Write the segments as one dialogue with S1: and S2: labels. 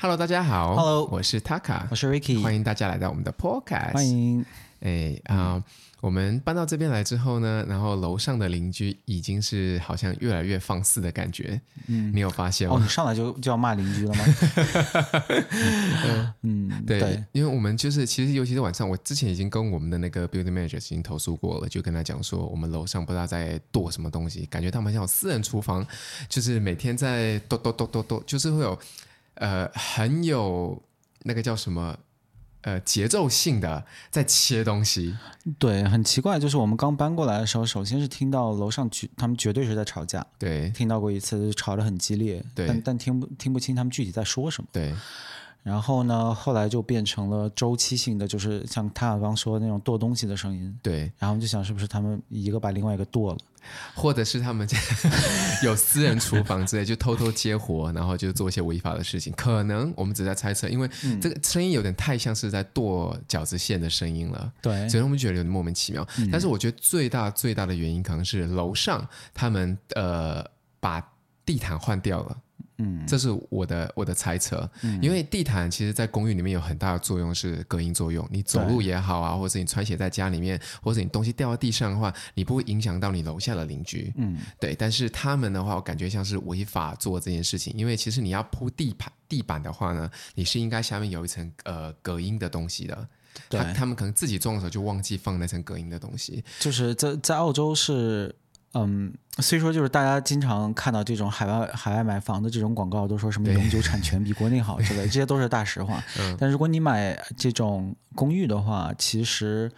S1: Hello，大家好。
S2: Hello，
S1: 我是 Taka，
S2: 我是 Ricky，
S1: 欢迎大家来到我们的 Podcast。
S2: 欢迎。
S1: 哎啊、呃，我们搬到这边来之后呢，然后楼上的邻居已经是好像越来越放肆的感觉。嗯，你有发现吗？
S2: 哦，你上来就就要骂邻居了吗？
S1: 嗯，对，对，因为我们就是其实尤其是晚上，我之前已经跟我们的那个 Building Manager 已经投诉过了，就跟他讲说，我们楼上不知道在剁什么东西，感觉他们像有私人厨房，就是每天在剁剁剁剁剁，就是会有。呃，很有那个叫什么，呃，节奏性的在切东西。
S2: 对，很奇怪，就是我们刚搬过来的时候，首先是听到楼上绝，他们绝对是在吵架。
S1: 对，
S2: 听到过一次，吵得很激烈。
S1: 对，
S2: 但但听不听不清他们具体在说什么。
S1: 对。
S2: 然后呢，后来就变成了周期性的，就是像他刚刚说的那种剁东西的声音。
S1: 对，
S2: 然后我们就想，是不是他们一个把另外一个剁了，
S1: 或者是他们 有私人厨房之类，就偷偷接活，然后就做一些违法的事情。可能我们只在猜测，因为这个声音有点太像是在剁饺子馅的声音了。
S2: 对，
S1: 所以我们觉得有点莫名其妙。嗯、但是我觉得最大最大的原因可能是楼上他们呃把地毯换掉了。嗯，这是我的我的猜测，嗯，因为地毯其实，在公寓里面有很大的作用，是隔音作用。你走路也好啊，或者是你穿鞋在家里面，或者你东西掉到地上的话，你不会影响到你楼下的邻居。嗯，对。但是他们的话，我感觉像是违法做这件事情，因为其实你要铺地板地板的话呢，你是应该下面有一层呃隔音的东西的。对，他，他们可能自己装的时候就忘记放那层隔音的东西。
S2: 就是在在澳洲是。嗯，所以说就是大家经常看到这种海外海外买房的这种广告，都说什么永久产权比国内好之类，这些都是大实话。嗯，但如果你买这种公寓的话，其实。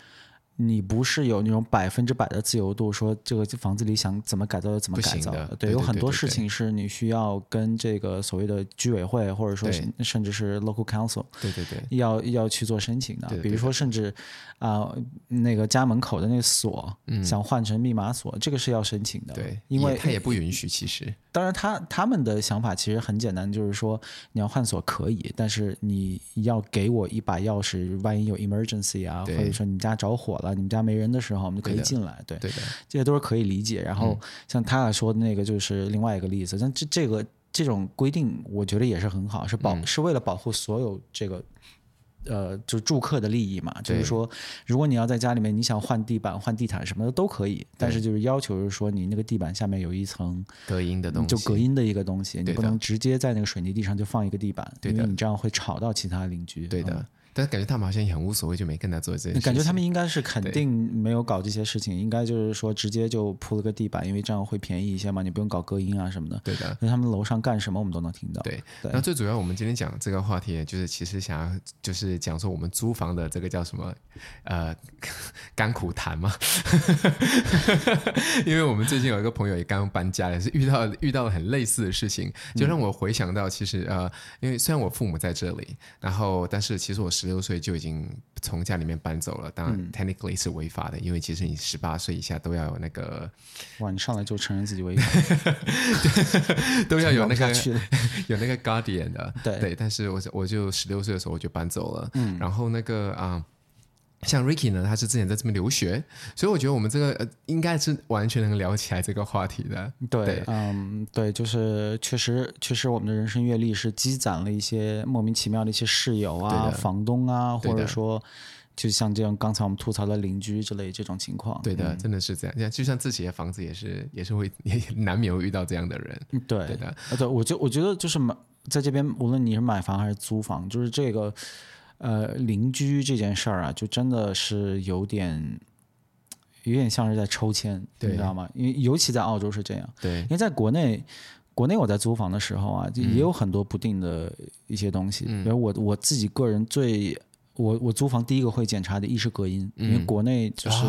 S2: 你不是有那种百分之百的自由度，说这个房子里想怎么改造就怎么改造的。对，对，有很多事情是你需要跟这个所谓的居委会，或者说甚至是 local council，
S1: 对对对，
S2: 要要去做申请的。比如说，甚至啊、呃，那个家门口的那个锁，嗯、想换成密码锁，这个是要申请的。
S1: 对，
S2: 因为
S1: 他也不允许。其实，
S2: 当然他他们的想法其实很简单，就是说你要换锁可以，但是你要给我一把钥匙，万一有 emergency 啊，或者说你家着火了。你们家没人的时候，我们就可以进来。对，
S1: 对的，
S2: 这些都是可以理解。然后像他俩说的那个，就是另外一个例子。但这这个这种规定，我觉得也是很好，是保是为了保护所有这个呃，就住客的利益嘛。就是说，如果你要在家里面，你想换地板、换地毯什么的都可以，但是就是要求是说，你那个地板下面有一层
S1: 隔音的东西，
S2: 就隔音的一个东西，你不能直接在那个水泥地上就放一个地板，因为你这样会吵到其他邻居。
S1: 对的。但感觉他们好像也很无所谓，就没跟他做这些。
S2: 感觉他们应该是肯定没有搞这些事情，应该就是说直接就铺了个地板，因为这样会便宜一些嘛，你不用搞隔音啊什么的。
S1: 对的，
S2: 因为他们楼上干什么我们都能听到。
S1: 对，那最主要我们今天讲这个话题，就是其实想要就是讲说我们租房的这个叫什么呃 甘苦谈嘛。因为我们最近有一个朋友也刚搬家，也是遇到遇到了很类似的事情，就让我回想到其实呃，因为虽然我父母在这里，然后但是其实我十六岁就已经从家里面搬走了，当然 technically 是违法的，嗯、因为其实你十八岁以下都要有那个，
S2: 哇，你上来就承认自己违法，
S1: 都要有那个 有那个 guardian 的，
S2: 对。
S1: 对，但是我我就十六岁的时候我就搬走了，嗯，然后那个啊。呃像 Ricky 呢，他是之前在这边留学，所以我觉得我们这个呃应该是完全能聊起来这个话题的。
S2: 对，对嗯，对，就是确实确实我们的人生阅历是积攒了一些莫名其妙的一些室友啊、房东啊，或者说就像这样刚才我们吐槽的邻居之类这种情况。
S1: 对的，真的是这样。像就像自己的房子也是也是会也难免会遇到这样的人。
S2: 对，
S1: 对的。
S2: 对，我就我觉得就是买在这边，无论你是买房还是租房，就是这个。呃，邻居这件事儿啊，就真的是有点，有点像是在抽签，你知道吗？因为尤其在澳洲是这样。
S1: 对，
S2: 因为在国内，国内我在租房的时候啊，也有很多不定的一些东西。嗯，比如我我自己个人最。我我租房第一个会检查的，一是隔音，嗯、因为国内就是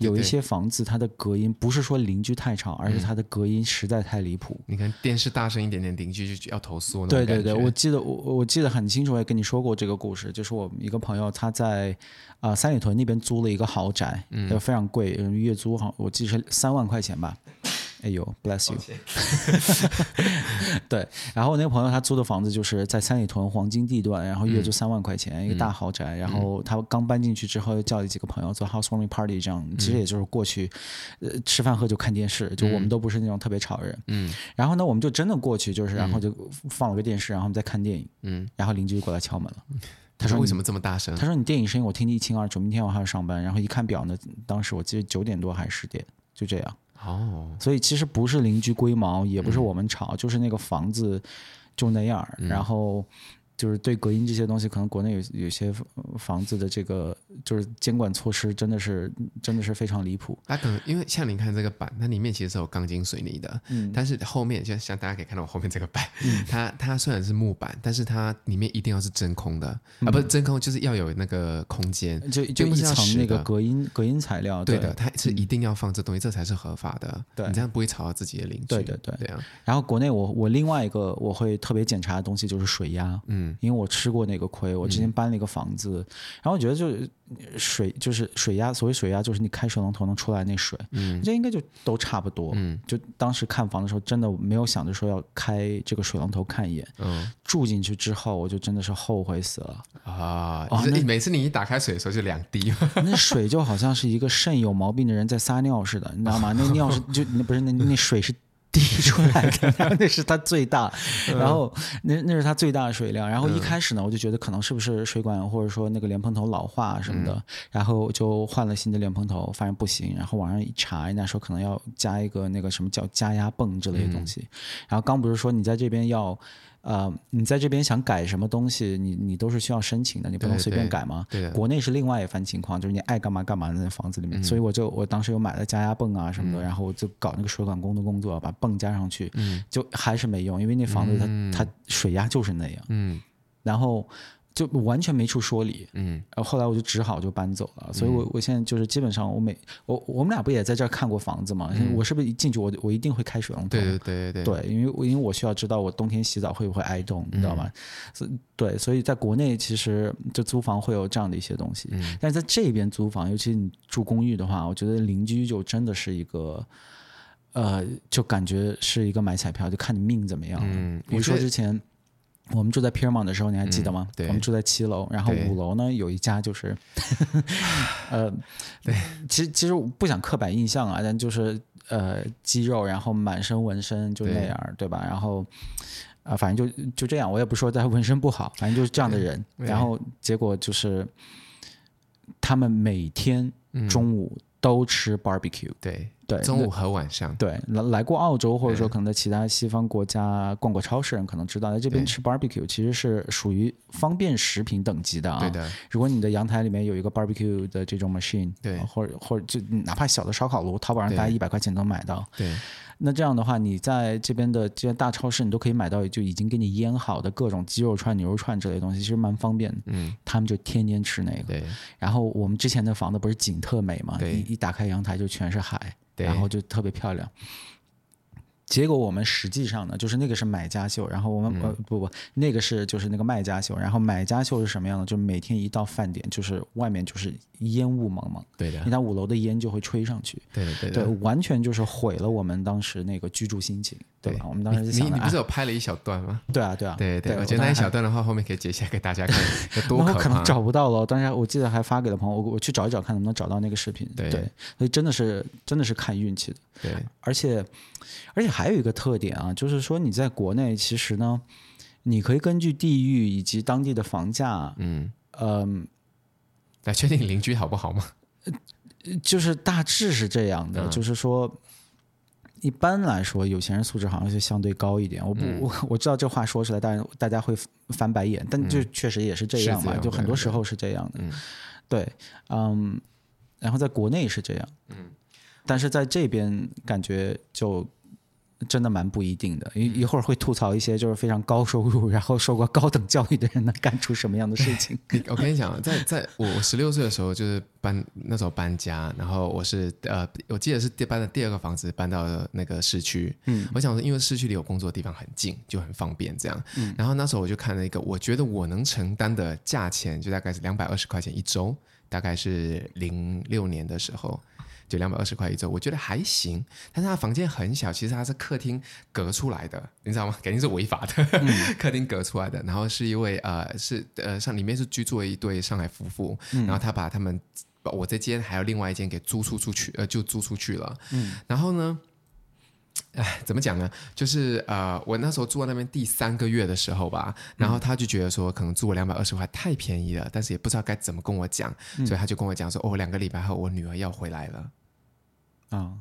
S2: 有一些房子，它的隔音不是说邻居太吵，而是它的隔音实在太离谱。
S1: 你看电视大声一点点，邻居就要投诉。
S2: 对对对，我记得我我记得很清楚，我也跟你说过这个故事，就是我一个朋友他在啊、呃、三里屯那边租了一个豪宅，嗯，非常贵，月租好我记得是三万块钱吧。哎呦，bless you。对，然后我那个朋友他租的房子就是在三里屯黄金地段，然后月租三万块钱，嗯、一个大豪宅。然后他刚搬进去之后，又叫了几个朋友做 housewarming party，这样其实也就是过去，呃，吃饭喝酒看电视，就我们都不是那种特别吵的人。嗯。然后呢，我们就真的过去，就是然后就放了个电视，然后我们在看电影。嗯。然后邻居就过来敲门了，
S1: 他说：“为什么这么大声？”
S2: 他说：“你电影声音我听得一清二楚，明天我还要上班。”然后一看表呢，当时我记得九点多还是十点，就这样。哦，所以其实不是邻居龟毛，也不是我们吵，嗯、就是那个房子就那样，嗯、然后。就是对隔音这些东西，可能国内有有些房子的这个就是监管措施，真的是真的是非常离谱。
S1: 它可能因为像您看这个板，它里面其实是有钢筋水泥的，嗯，但是后面像像大家可以看到我后面这个板，嗯、它它虽然是木板，但是它里面一定要是真空的，嗯、啊，不是真空，就是要有那个空间，
S2: 就就一层那个隔音隔音材料，对，
S1: 对的，它是一定要放这东西，嗯、这才是合法的，对，你这样不会吵到自己的邻居，
S2: 对对对，
S1: 对啊。
S2: 然后国内我我另外一个我会特别检查的东西就是水压，嗯。因为我吃过那个亏，我之前搬了一个房子，嗯、然后我觉得就是水就是水压，所谓水压就是你开水龙头能出来那水，嗯，这应该就都差不多，嗯，就当时看房的时候真的没有想着说要开这个水龙头看一眼，嗯，住进去之后我就真的是后悔死了。
S1: 啊！哦，那每次你一打开水的时候就两滴，
S2: 那水就好像是一个肾有毛病的人在撒尿似的，你知道吗？那尿是 就那不是那那水是。滴出来的，然 后那是它最大，然后那那是它最大的水量。然后一开始呢，我就觉得可能是不是水管或者说那个莲蓬头老化什么的，然后就换了新的莲蓬头，发现不行。然后网上一查，人家说可能要加一个那个什么叫加压泵之类的东西。然后刚不是说你在这边要。呃，你在这边想改什么东西，你你都是需要申请的，你不能随便改吗？对，对，对，国内是另外一番情况，就是你爱干嘛干嘛在那房子里面。嗯、所以我就我当时又买了加压泵啊什么的，嗯、然后我就搞那个水管工的工作，把泵加上去，嗯、就还是没用，因为那房子它、嗯、它水压就是那样。嗯，然后。就完全没处说理，嗯，然后后来我就只好就搬走了，嗯、所以我我现在就是基本上我每我我们俩不也在这儿看过房子吗？嗯、我是不是一进去我我一定会开水龙头？对
S1: 对对对对，
S2: 对，因为因为我需要知道我冬天洗澡会不会挨冻，你知道吗？嗯、对，所以在国内其实就租房会有这样的一些东西，嗯、但是在这边租房，尤其你住公寓的话，我觉得邻居就真的是一个，呃，就感觉是一个买彩票，就看你命怎么样。嗯，比如说之前。我们住在 Piermont 的时候，你还记得吗？
S1: 嗯、对，
S2: 我们住在七楼，然后五楼呢有一家就是，呃，对，其实其实我不想刻板印象啊，但就是呃肌肉，然后满身纹身就那样，对，对吧？然后啊、呃，反正就就这样，我也不说他纹身不好，反正就是这样的人。然后结果就是，他们每天中午都吃 barbecue，
S1: 对。对，中午和晚上。
S2: 对，来来过澳洲，或者说可能在其他西方国家逛过超市，人可能知道，在这边吃 barbecue 其实是属于方便食品等级的啊。
S1: 对的。
S2: 如果你的阳台里面有一个 barbecue 的这种 machine，对，或者或者就哪怕小的烧烤炉，淘宝上大概一百块钱能买到。对。那这样的话，你在这边的这些大超市，你都可以买到就已经给你腌好的各种鸡肉串、牛肉串之类的东西，其实蛮方便的。嗯。他们就天天吃那个。对。然后我们之前的房子不是景特美嘛？对。一一打开阳台就全是海。然后就特别漂亮。结果我们实际上呢，就是那个是买家秀，然后我们、嗯、呃不不，那个是就是那个卖家秀，然后买家秀是什么样的？就是每天一到饭点，就是外面就是烟雾蒙蒙，对的，你看五楼的烟就会吹上去，对对对，完全就是毁了我们当时那个居住心情，对我们当时
S1: 你你不是有拍了一小段吗？
S2: 对啊对啊，
S1: 对对，我觉得那一小段的话，后面可以截下来给大家看，有多可怕。
S2: 可能找不到了，当然我记得还发给了朋友，我我去找一找看能不能找到那个视频，对，所以真的是真的是看运气的，对，而且。而且还有一个特点啊，就是说你在国内，其实呢，你可以根据地域以及当地的房价，嗯嗯，
S1: 来确定邻居好不好吗？
S2: 就是大致是这样的，嗯、就是说，一般来说，有钱人素质好像是相对高一点。我不，嗯、我我知道这话说出来，但大家会翻白眼，但就确实也是这样嘛，嗯、就很多时候是这样的。嗯、对，嗯，然后在国内是这样，嗯，但是在这边感觉就。真的蛮不一定的，一一会儿会吐槽一些就是非常高收入，然后受过高等教育的人能干出什么样的事情。
S1: 我跟你讲，在在我十六岁的时候，就是搬那时候搬家，然后我是呃，我记得是第搬的第二个房子搬到了那个市区。嗯，我想说，因为市区离我工作的地方很近，就很方便这样。嗯，然后那时候我就看了一个，我觉得我能承担的价钱，就大概是两百二十块钱一周，大概是零六年的时候。就两百二十块一周，我觉得还行。但是他房间很小，其实他是客厅隔出来的，你知道吗？肯定是违法的，嗯、客厅隔出来的。然后是一位呃，是呃，上里面是居住了一对上海夫妇，嗯、然后他把他们把我这间还有另外一间给租出出去，呃，就租出去了。嗯，然后呢？哎，怎么讲呢？就是呃，我那时候住在那边第三个月的时候吧，然后他就觉得说，可能住了两百二十块太便宜了，但是也不知道该怎么跟我讲，嗯、所以他就跟我讲说，哦，两个礼拜后我女儿要回来了，啊、哦，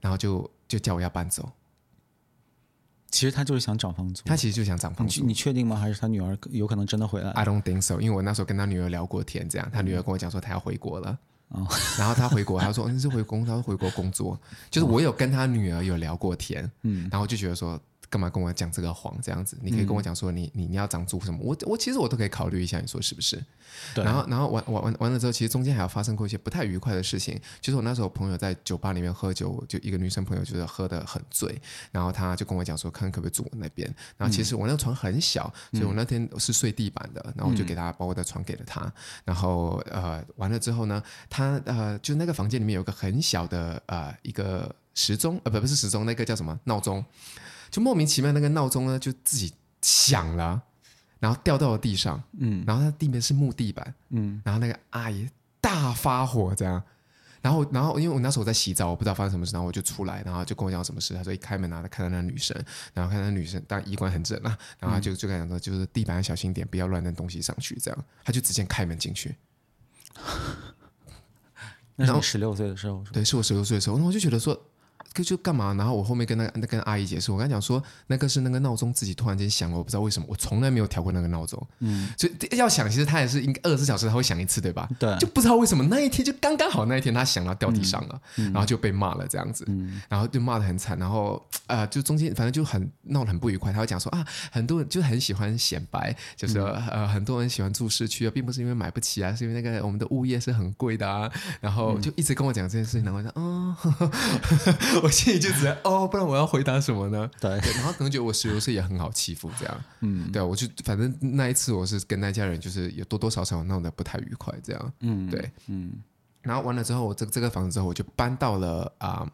S1: 然后就就叫我要搬走。
S2: 其实他就是想涨房租，
S1: 他其实就想涨房租。
S2: 你确定吗？还是他女儿有可能真的回来
S1: ？I don't think so，因为我那时候跟他女儿聊过天，这样，他女儿跟我讲说，他要回国了。哦，然后他回国，他说：“你是回工，他说回国工作。”就是我有跟他女儿有聊过天，嗯，然后就觉得说。干嘛跟我讲这个谎？这样子，你可以跟我讲说你你你要长租什么？我我其实我都可以考虑一下，你说是不是？对。然后然后完完完完了之后，其实中间还有发生过一些不太愉快的事情。就是我那时候朋友在酒吧里面喝酒，就一个女生朋友就是喝得很醉，然后她就跟我讲说，看可不可以住我那边。然后其实我那个床很小，所以我那天是睡地板的，然后我就给她把我的床给了她。然后呃完了之后呢，她呃就那个房间里面有个很小的呃一个时钟，呃不不是时钟，那个叫什么闹钟？就莫名其妙，那个闹钟呢就自己响了，然后掉到了地上，嗯，然后它地面是木地板，嗯，然后那个阿姨大发火这样，然后然后因为我那时候我在洗澡，我不知道发生什么事，然后我就出来，然后就跟我讲什么事，他说一开门然后他看到那个女生，然后看到那女生，当然衣冠很整啊，然后他就就跟他讲说，就是地板要小心点，不要乱扔东西上去，这样，他就直接开门进去。
S2: 那是你十六岁的时候，
S1: 对，是我十六岁的时候，那我就觉得说。就干嘛？然后我后面跟那那跟阿姨解释，我跟她讲说，那个是那个闹钟自己突然间响了，我不知道为什么，我从来没有调过那个闹钟。嗯，所以要想，其实它也是应该二十四小时它会响一次，对吧？对，就不知道为什么那一天就刚刚好那一天它响了掉地上了，嗯、然后就被骂了这样子，嗯、然后就骂得很惨，然后呃就中间反正就很闹得很不愉快。他会讲说啊，很多人就很喜欢显摆，就是、嗯、呃很多人喜欢住市区啊，并不是因为买不起啊，是因为那个我们的物业是很贵的啊，然后就一直跟我讲这件事情，然后我说嗯，我心里就直接。哦，不然我要回答什么呢？对，对，然后可能觉得我十六岁也很好欺负，这样，嗯，对，我就反正那一次我是跟那家人就是也多多少少闹得不太愉快，这样，嗯，对，嗯，然后完了之后，我这这个房子之后，我就搬到了啊。呃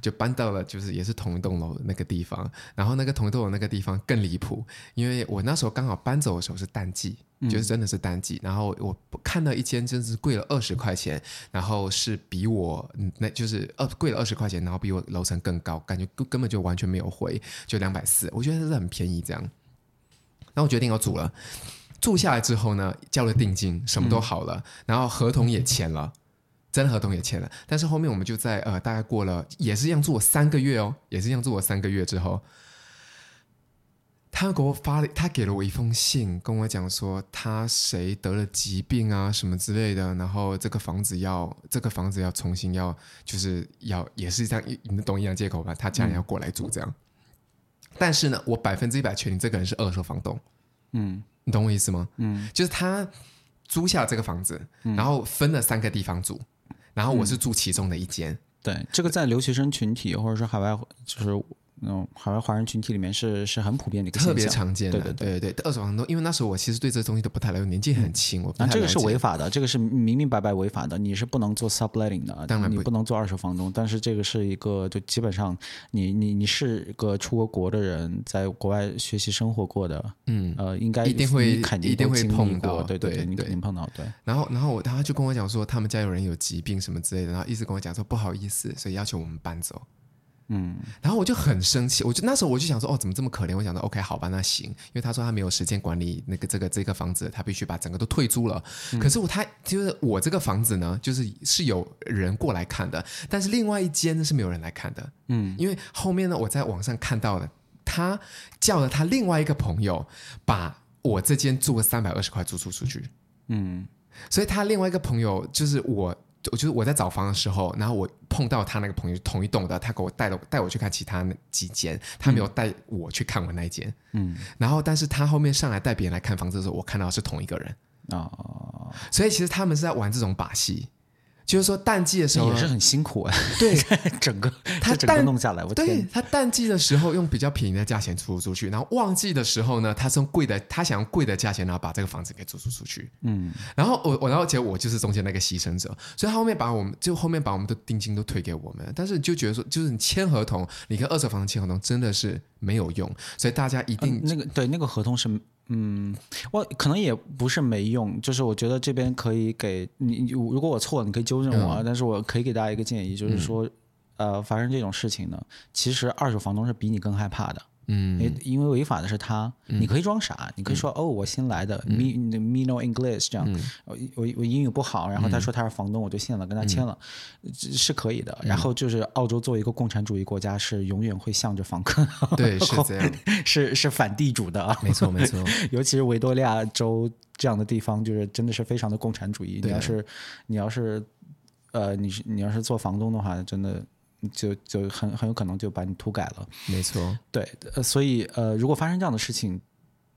S1: 就搬到了，就是也是同一栋楼的那个地方，然后那个同一栋楼那个地方更离谱，因为我那时候刚好搬走的时候是淡季，嗯、就是真的是淡季，然后我看到一间真是贵了二十块钱，然后是比我那就是二贵了二十块钱，然后比我楼层更高，感觉根本就完全没有回，就两百四，我觉得是很便宜这样，然后我决定要住了，住下来之后呢，交了定金，什么都好了，嗯、然后合同也签了。真的合同也签了，但是后面我们就在呃，大概过了也是一样住我三个月哦，也是一样住我三个月之后，他给我发了，他给了我一封信，跟我讲说他谁得了疾病啊什么之类的，然后这个房子要这个房子要重新要就是要也是这样，你懂一样借口吧？他家人要过来住这样，嗯、但是呢，我百分之一百确定这个人是二手房东，嗯，你懂我意思吗？嗯，就是他租下这个房子，然后分了三个地方住。然后我是住其中的一间，
S2: 嗯、对，这个在留学生群体或者是海外就是。嗯，海外华人群体里面是是很普遍的一个现象，
S1: 特别常见的。对对对对，对二手房东，因为那时候我其实对这东西都不太了解，年纪很轻，我。那这个是违法的，这个是明明白白违法的，你是不能做 subletting 的，当然不你不能做二手房东。但是这个是一个，就基本上你你你是个出过国的人，在国外学习生活过的，嗯呃，应该一定会
S2: 肯定
S1: 一定会碰到，
S2: 对对对，你肯定碰到对。
S1: 然后然后我他就跟我讲说，他们家有人有疾病什么之类的，然后一直跟我讲说不好意思，所以要求我们搬走。嗯，然后我就很生气，我就那时候我就想说，哦，怎么这么可怜？我想说，OK，好吧，那行，因为他说他没有时间管理那个这个这个房子，他必须把整个都退租了。嗯、可是我他就是我这个房子呢，就是是有人过来看的，但是另外一间呢是没有人来看的。嗯，因为后面呢，我在网上看到了，他叫了他另外一个朋友，把我这间租了三百二十块租出出去。嗯，所以他另外一个朋友就是我。我就是我在找房的时候，然后我碰到他那个朋友同一栋的，他给我带了带我去看其他几间，他没有带我去看我那一间。嗯，然后但是他后面上来带别人来看房子的时候，我看到是同一个人啊，哦、所以其实他们是在玩这种把戏。就是说淡季的时候
S2: 也是很辛苦啊。
S1: 对，
S2: 整个
S1: 他
S2: 整个弄下来，我
S1: 对他淡季的时候用比较便宜的价钱租出去，然后旺季的时候呢，他是用贵的，他想用贵的价钱，然后把这个房子给租出出去。嗯，然后我我然后结果我就是中间那个牺牲者，所以他后面把我们就后面把我们的定金都退给我们，但是就觉得说，就是你签合同，你跟二手房签合同真的是没有用，所以大家一定、
S2: 嗯、那个对那个合同是。嗯，我可能也不是没用，就是我觉得这边可以给你，如果我错了，你可以纠正我，嗯、但是我可以给大家一个建议，就是说，嗯、呃，发生这种事情呢，其实二手房东是比你更害怕的。嗯，因为违法的是他，你可以装傻，你可以说哦，我新来的，me me no English 这样，我我我英语不好，然后他说他是房东，我就信了，跟他签了，是可以的。然后就是澳洲作为一个共产主义国家，是永远会向着房客，
S1: 对，是这样，
S2: 是是反地主的，
S1: 没错没 错。
S2: 尤其是维多利亚州这样的地方，就是真的是非常的共产主义。你要是你要是呃，你是你要是做房东的话，真的。就就很很有可能就把你涂改了，
S1: 没错，
S2: 对，呃，所以呃，如果发生这样的事情，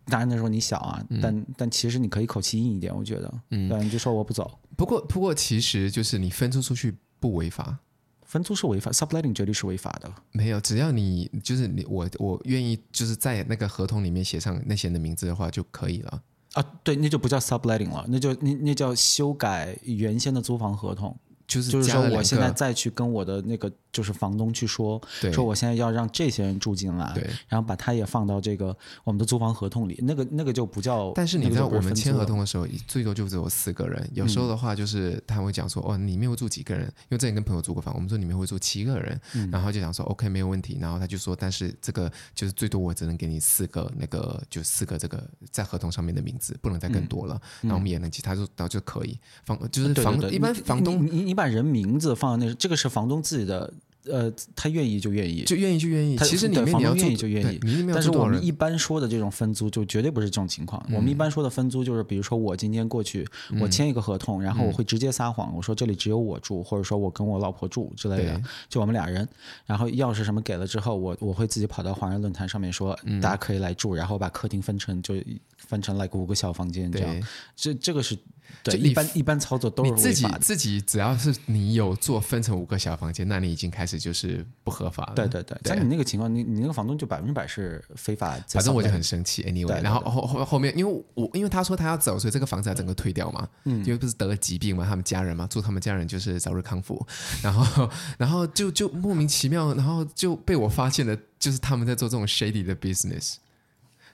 S2: 当然那时候你小啊，嗯、但但其实你可以口气硬一点，我觉得，嗯，对，你就说我不走。
S1: 不过不过，其实就是你分租出去不违法，
S2: 分租是违法，subletting 绝对是违法的。
S1: 没有，只要你就是你我我愿意就是在那个合同里面写上那些人的名字的话就可以了。
S2: 啊，对，那就不叫 subletting 了，那就那那叫修改原先的租房合同。就是就是说，我现在再去跟我的那个就是房东去说，说我现在要让这些人住进来，然后把他也放到这个我们的租房合同里，那个那个就不叫。
S1: 但是你知道，我们签合同的时候，最多就只有四个人。有时候的话，就是他会讲说，哦，里面会住几个人？因为之前跟朋友租过房，我们说里面会住七个人，然后就讲说，OK，没有问题。然后他就说，但是这个就是最多我只能给你四个，那个就四个这个在合同上面的名字，不能再更多了。然后我们也能其，他就然后就可以房，就是房一般房东
S2: 你你把。把人名字放在那，这个是房东自己的。呃，他愿意就愿意，
S1: 就愿意就愿意。其实你
S2: 房东愿意就愿意，但是我们一般说的这种分租就绝对不是这种情况。我们一般说的分租就是，比如说我今天过去，我签一个合同，然后我会直接撒谎，我说这里只有我住，或者说我跟我老婆住之类的，就我们俩人。然后钥匙什么给了之后，我我会自己跑到华人论坛上面说，大家可以来住，然后把客厅分成就分成来五个小房间这样。这这个是对一般一般操作都是
S1: 自己自己只要是你有做分成五个小房间，那你已经开始。就是不合法了。
S2: 对对对，像你那个情况，你你那个房东就百分之百是非法。
S1: 反正我就很生气，anyway。然后后后后面，因为我因为他说他要走，所以这个房子要整个退掉嘛。嗯。因为不是得了疾病嘛，他们家人嘛，祝他们家人就是早日康复。然后然后就就莫名其妙，然后就被我发现了，就是他们在做这种 shady 的 business。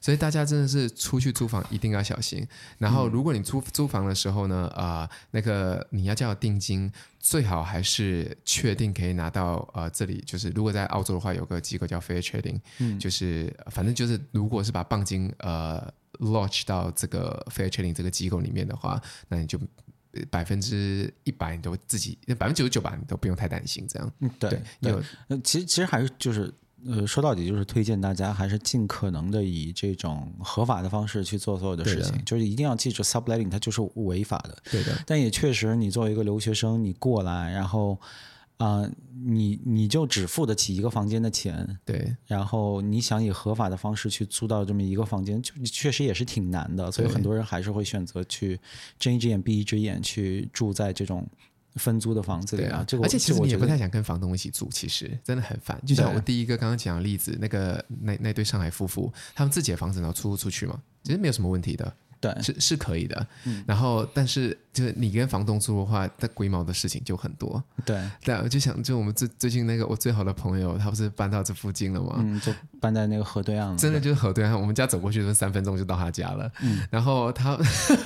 S1: 所以大家真的是出去租房一定要小心。然后，如果你租租房的时候呢，啊、呃，那个你要交定金，最好还是确定可以拿到。呃，这里就是如果在澳洲的话，有个机构叫 Fair Trading，嗯，就是反正就是如果是把棒金呃 lodge 到这个 Fair Trading 这个机构里面的话，那你就百分之一百你都自己，百分之九十九吧，你都不用太担心这样。
S2: 嗯，对，对有，其实其实还是就是。呃，说到底就是推荐大家还是尽可能的以这种合法的方式去做所有的事情，就是一定要记住，subletting 它就是违法的。
S1: 对的。
S2: 但也确实，你作为一个留学生，你过来，然后啊、呃，你你就只付得起一个房间的钱，
S1: 对。
S2: 然后你想以合法的方式去租到这么一个房间，就确实也是挺难的。所以很多人还是会选择去睁一只眼闭一只眼去住在这种。分租的房子里啊，这个
S1: 而且其实你也不太想跟房东一起住，其实真的很烦。就像我第一个刚刚讲的例子，那个那那对上海夫妇，他们自己的房子然后出租出去嘛，其实没有什么问题的。
S2: 对，
S1: 是是可以的。嗯，然后但是就是你跟房东住的话，那龟毛的事情就很多。
S2: 对，
S1: 对，我就想，就我们最最近那个我最好的朋友，他不是搬到这附近了吗？
S2: 嗯，就搬在那个河对岸了。
S1: 真的就是河对岸，我们家走过去就三分钟就到他家了。嗯，然后他，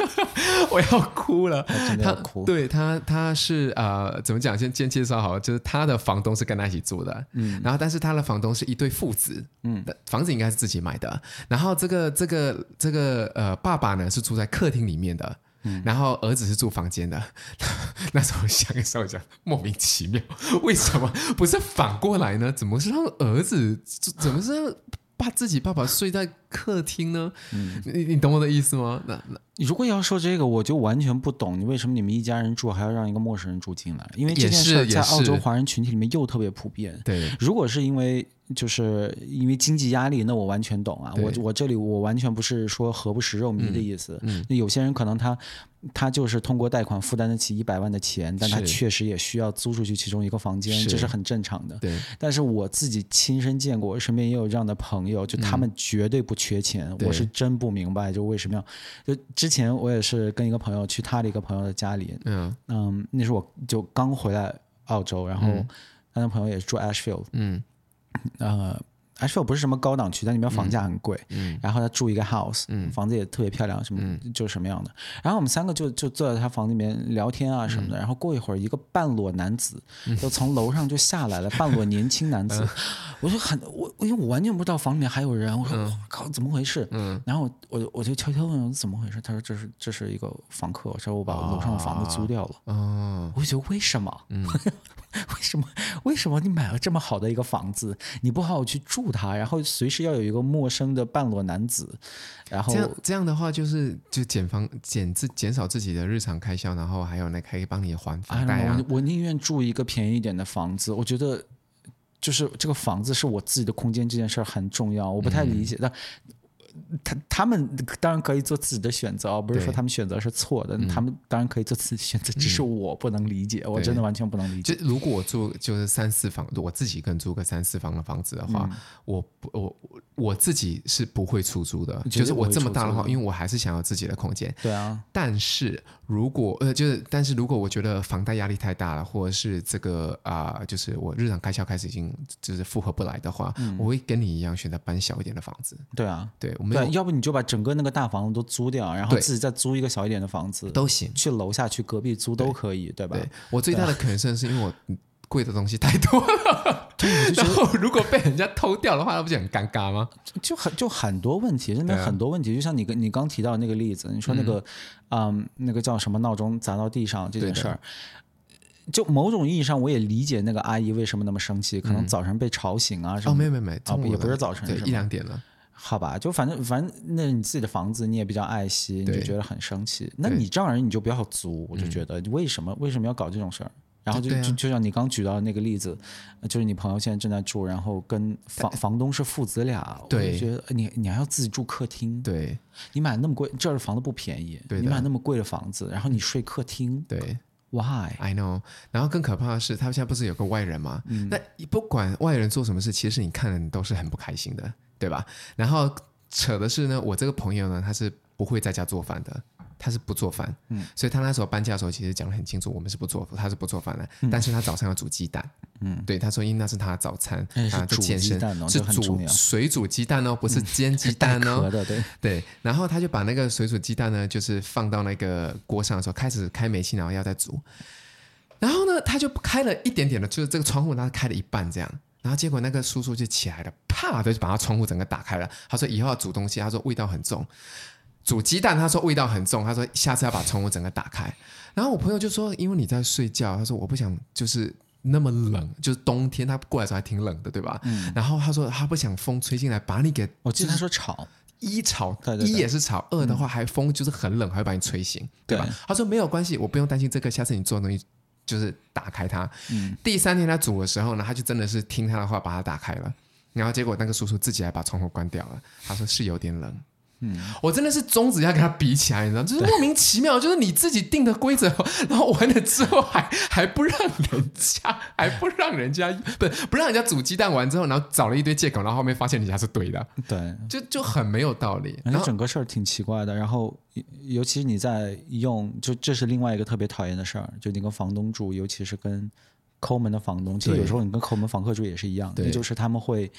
S1: 我要哭了，
S2: 真的要哭。
S1: 对他，他是呃，怎么讲？先先介绍好，就是他的房东是跟他一起住的。嗯，然后但是他的房东是一对父子。嗯，房子应该是自己买的。然后这个这个这个呃，爸爸呢？是住在客厅里面的，嗯、然后儿子是住房间的。那时候想一想，莫名其妙，为什么不是反过来呢？怎么是让儿子，怎么是让把自己爸爸睡在客厅呢？嗯、你你懂我的意思吗？那那
S2: 如果要说这个，我就完全不懂你为什么你们一家人住还要让一个陌生人住进来？因为这件事在澳洲华人群体里面又特别普遍。
S1: 对，
S2: 如果是因为就是因为经济压力，那我完全懂啊。我我这里我完全不是说何不食肉糜的意思。
S1: 嗯，
S2: 有些人可能他。他就是通过贷款负担得起一百万的钱，但他确实也需要租出去其中一个房间，这是很正常的。
S1: 对，
S2: 但是我自己亲身见过，我身边也有这样的朋友，就他们绝对不缺钱，嗯、我是真不明白，就为什么要？就之前我也是跟一个朋友去他的一个朋友的家里，
S1: 嗯
S2: 嗯，那时候我就刚回来澳洲，然后他的朋友也是住 Ashfield，
S1: 嗯，
S2: 呃。Ashfield 不是什么高档区，但里面房价很贵。
S1: 嗯，
S2: 然后他住一个 house，
S1: 嗯，
S2: 房子也特别漂亮，什么、
S1: 嗯、
S2: 就什么样的。然后我们三个就就坐在他房里面聊天啊什么的。嗯、然后过一会儿，一个半裸男子就从楼上就下来了，嗯、半裸年轻男子。嗯、我就很我因为我完全不知道房里面还有人，我说我、嗯、靠怎么回事？
S1: 嗯，
S2: 然后我我就悄悄问我怎么回事，他说这是这是一个房客，我说我把楼上的房子租掉了。
S1: 哦，
S2: 我就觉得为什么？
S1: 嗯。
S2: 为什么？为什么你买了这么好的一个房子，你不好好去住它，然后随时要有一个陌生的半裸男子，然后
S1: 这样这样的话，就是就减房减自减少自己的日常开销，然后还有那可以帮你还房贷啊。
S2: 我我宁愿住一个便宜一点的房子，我觉得就是这个房子是我自己的空间，这件事很重要。我不太理解，嗯、但。他他们当然可以做自己的选择，不是说他们选择是错的，他们当然可以做自己选择，只是我不能理解，嗯、我真的完全不能理解。
S1: 就如果我住就是三四房，我自己跟租个三四房的房子的话，嗯、我我我自己是不会出租的，就是我这么大的话，因为我还是想要自己的空间。
S2: 对啊，
S1: 但是如果呃，就是但是如果我觉得房贷压力太大了，或者是这个啊、呃，就是我日常开销开始已经就是负荷不来的话，嗯、我会跟你一样选择搬小一点的房子。
S2: 对啊，
S1: 对。
S2: 对，要不你就把整个那个大房子都租掉，然后自己再租一个小一点的房子
S1: 都行，
S2: 去楼下去隔壁租都可以，对，对吧？
S1: 对，我最大的可能性是因为我贵的东西太多了，对，然后如果被人家偷掉的话，那不就很尴尬吗？
S2: 就很就很多问题，真的很多问题。就像你跟你刚提到那个例子，你说那个嗯，嗯，那个叫什么闹钟砸到地上这件事儿，就某种意义上我也理解那个阿姨为什么那么生气，可能早晨被吵醒啊什么。
S1: 哦，没没没，
S2: 哦，也不是早晨，
S1: 对，一两点了。
S2: 好吧，就反正反正，那你自己的房子你也比较爱惜，你就觉得很生气。那你这样人你就不要租，我就觉得为什么为什么要搞这种事儿？然后就就就像你刚举到的那个例子，就是你朋友现在正在住，然后跟房房东是父子俩，我就觉得你你还要自己住客厅，
S1: 对，
S2: 你买那么贵，这儿的房子不便宜，对你买那么贵的房子，然后你睡客厅，
S1: 对
S2: ，Why？I
S1: know。然后更可怕的是，他们现在不是有个外人吗？那不管外人做什么事，其实你看了你都是很不开心的。对吧？然后扯的是呢，我这个朋友呢，他是不会在家做饭的，他是不做饭。
S2: 嗯，
S1: 所以他那时候搬家的时候，其实讲的很清楚，我们是不做，他是不做饭的。嗯、但是他早上要煮鸡蛋。
S2: 嗯，
S1: 对，他说因为那是他的早餐，他就健身，
S2: 哦、
S1: 是煮水煮鸡蛋哦，不是煎鸡蛋哦。
S2: 嗯、对
S1: 对。然后他就把那个水煮鸡蛋呢，就是放到那个锅上的时候，开始开煤气，然后要再煮。然后呢，他就开了一点点的，就是这个窗户，他开了一半这样。然后结果那个叔叔就起来了，啪的就把他窗户整个打开了。他说以后要煮东西，他说味道很重。煮鸡蛋，他说味道很重。他说下次要把窗户整个打开。然后我朋友就说，因为你在睡觉，他说我不想就是那么冷，就是冬天他过来的时候还挺冷的，对吧？
S2: 嗯。
S1: 然后他说他不想风吹进来把你给，
S2: 我记得他说吵，
S1: 一吵，一也是吵，二的话还风就是很冷，还会把你吹醒，对吧？
S2: 对。
S1: 他说没有关系，我不用担心这个，下次你做的东西。就是打开它。
S2: 嗯，
S1: 第三天他煮的时候呢，他就真的是听他的话把它打开了，然后结果那个叔叔自己还把窗户关掉了。他说是有点冷。
S2: 嗯，
S1: 我真的是中指要跟他比起来，你知道，就是莫名其妙，就是你自己定的规则，然后完了之后还还不让人家，还不让人家，不不让人家煮鸡蛋完之后，然后找了一堆借口，然后后面发现人家是对的，
S2: 对，
S1: 就就很没有道理。
S2: 然后整个事儿挺奇怪的，然后尤其你在用，就这是另外一个特别讨厌的事儿，就你跟房东住，尤其是跟抠门的房东，其实有时候你跟抠门房客住也是一样的，就是他们会。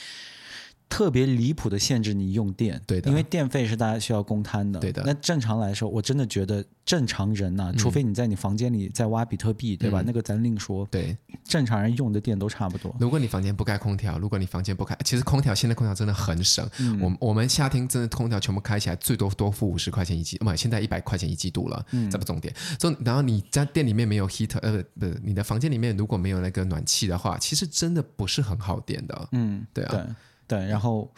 S2: 特别离谱的限制你用电，
S1: 对的，
S2: 因为电费是大家需要公摊的，
S1: 对的。
S2: 那正常来说，我真的觉得正常人呐，除非你在你房间里在挖比特币，对吧？那个咱另说。
S1: 对，
S2: 正常人用的电都差不多。
S1: 如果你房间不开空调，如果你房间不开，其实空调现在空调真的很省。我我们夏天真的空调全部开起来，最多多付五十块钱一季，不，现在一百块钱一季度了。嗯，这不重点。就然后你在店里面没有 heater，呃，不，你的房间里面如果没有那个暖气的话，其实真的不是很好点的。
S2: 嗯，
S1: 对啊，
S2: 对对，然后。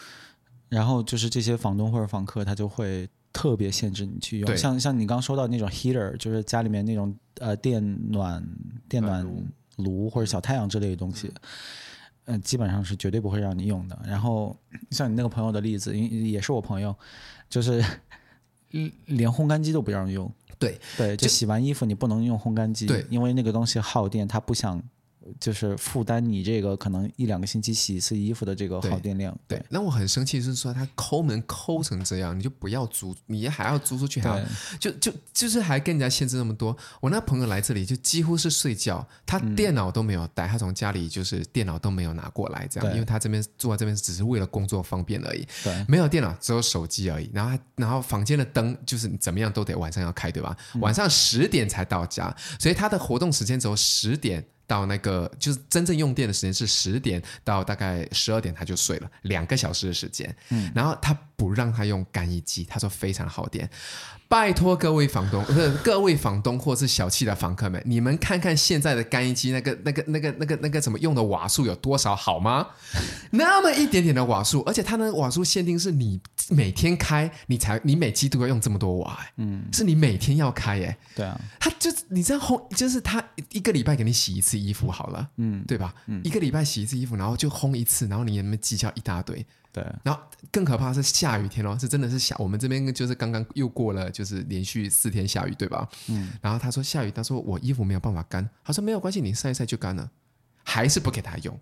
S2: 然后就是这些房东或者房客，他就会特别限制你去用。像像你刚说到那种 heater，就是家里面那种呃电暖电暖炉或者小太阳之类的东西，嗯、呃，基本上是绝对不会让你用的。然后像你那个朋友的例子，因也是我朋友，就是 连烘干机都不让用。
S1: 对
S2: 对，就洗完衣服你不能用烘干机，
S1: 对，
S2: 因为那个东西耗电，它不想就是负担你这个可能一两个星期洗一次衣服的这个耗电量。
S1: 对，对，那我很生气，就是说他抠门抠成这样，你就不要租，你还要租出去，还要就就就是还跟人家限制那么多。我那朋友来这里就几乎是睡觉，他电脑都没有带，嗯、他从家里就是电脑都没有拿过来，这样，因为他这边住在这边只是为了工作方便而已。
S2: 对，
S1: 没有电脑，只有手机而已。然后然后房间的灯就是你怎么样都得晚上要开，对吧？晚上十点才到家，所以他的活动时间只有十点。到那个就是真正用电的时间是十点到大概十二点，他就睡了两个小时的时间。嗯，然后他不让他用干衣机，他说非常耗电。拜托各位房东，不是各位房东或是小气的房客们，你们看看现在的干衣机那个那个那个那个那个怎么用的瓦数有多少好吗？那么一点点的瓦数，而且它的瓦数限定是你每天开，你才你每季度要用这么多瓦，嗯，是你每天要开，哎，
S2: 对啊，
S1: 他就你这样烘，就是他一个礼拜给你洗一次衣服好了，嗯，对吧？嗯，一个礼拜洗一次衣服，然后就烘一次，然后你们计较一大堆。
S2: 对，
S1: 然后更可怕的是下雨天哦，是真的是下。我们这边就是刚刚又过了，就是连续四天下雨，对吧？嗯。然后他说下雨，他说我衣服没有办法干，他说没有关系，你晒一晒就干了，还是不给他用。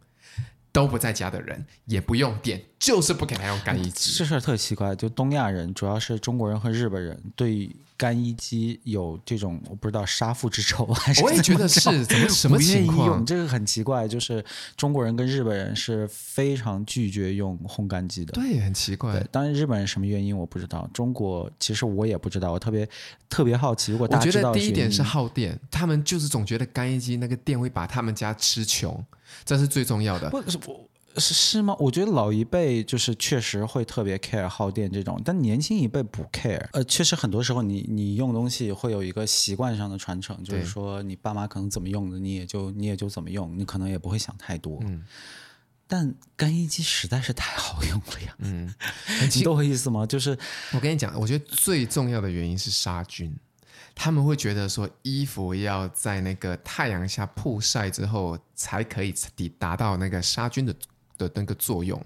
S1: 都不在家的人也不用电，就是不给他用干衣机。
S2: 这事儿特奇怪，就东亚人，主要是中国人和日本人，对干衣机有这种我不知道杀父之仇 还是
S1: 我也觉得是怎么 什么情况？
S2: 这个很奇怪，就是中国人跟日本人是非常拒绝用烘干机的。
S1: 对，很奇怪。
S2: 对，当然日本人什么原因我不知道，中国其实我也不知道，我特别特别好奇。如果大家知道，
S1: 我觉得第一点是耗电，他们就是总觉得干衣机那个电会把他们家吃穷。这是最重要的。
S2: 不是我是是吗？我觉得老一辈就是确实会特别 care 耗电这种，但年轻一辈不 care。呃，确实很多时候你你用东西会有一个习惯上的传承，就是说你爸妈可能怎么用的，你也就你也就怎么用，你可能也不会想太多。嗯。但干衣机实在是太好用了呀。嗯。你懂我意思吗？就是
S1: 我跟你讲，我觉得最重要的原因是杀菌。他们会觉得说，衣服要在那个太阳下曝晒之后，才可以抵达到那个杀菌的的那个作用。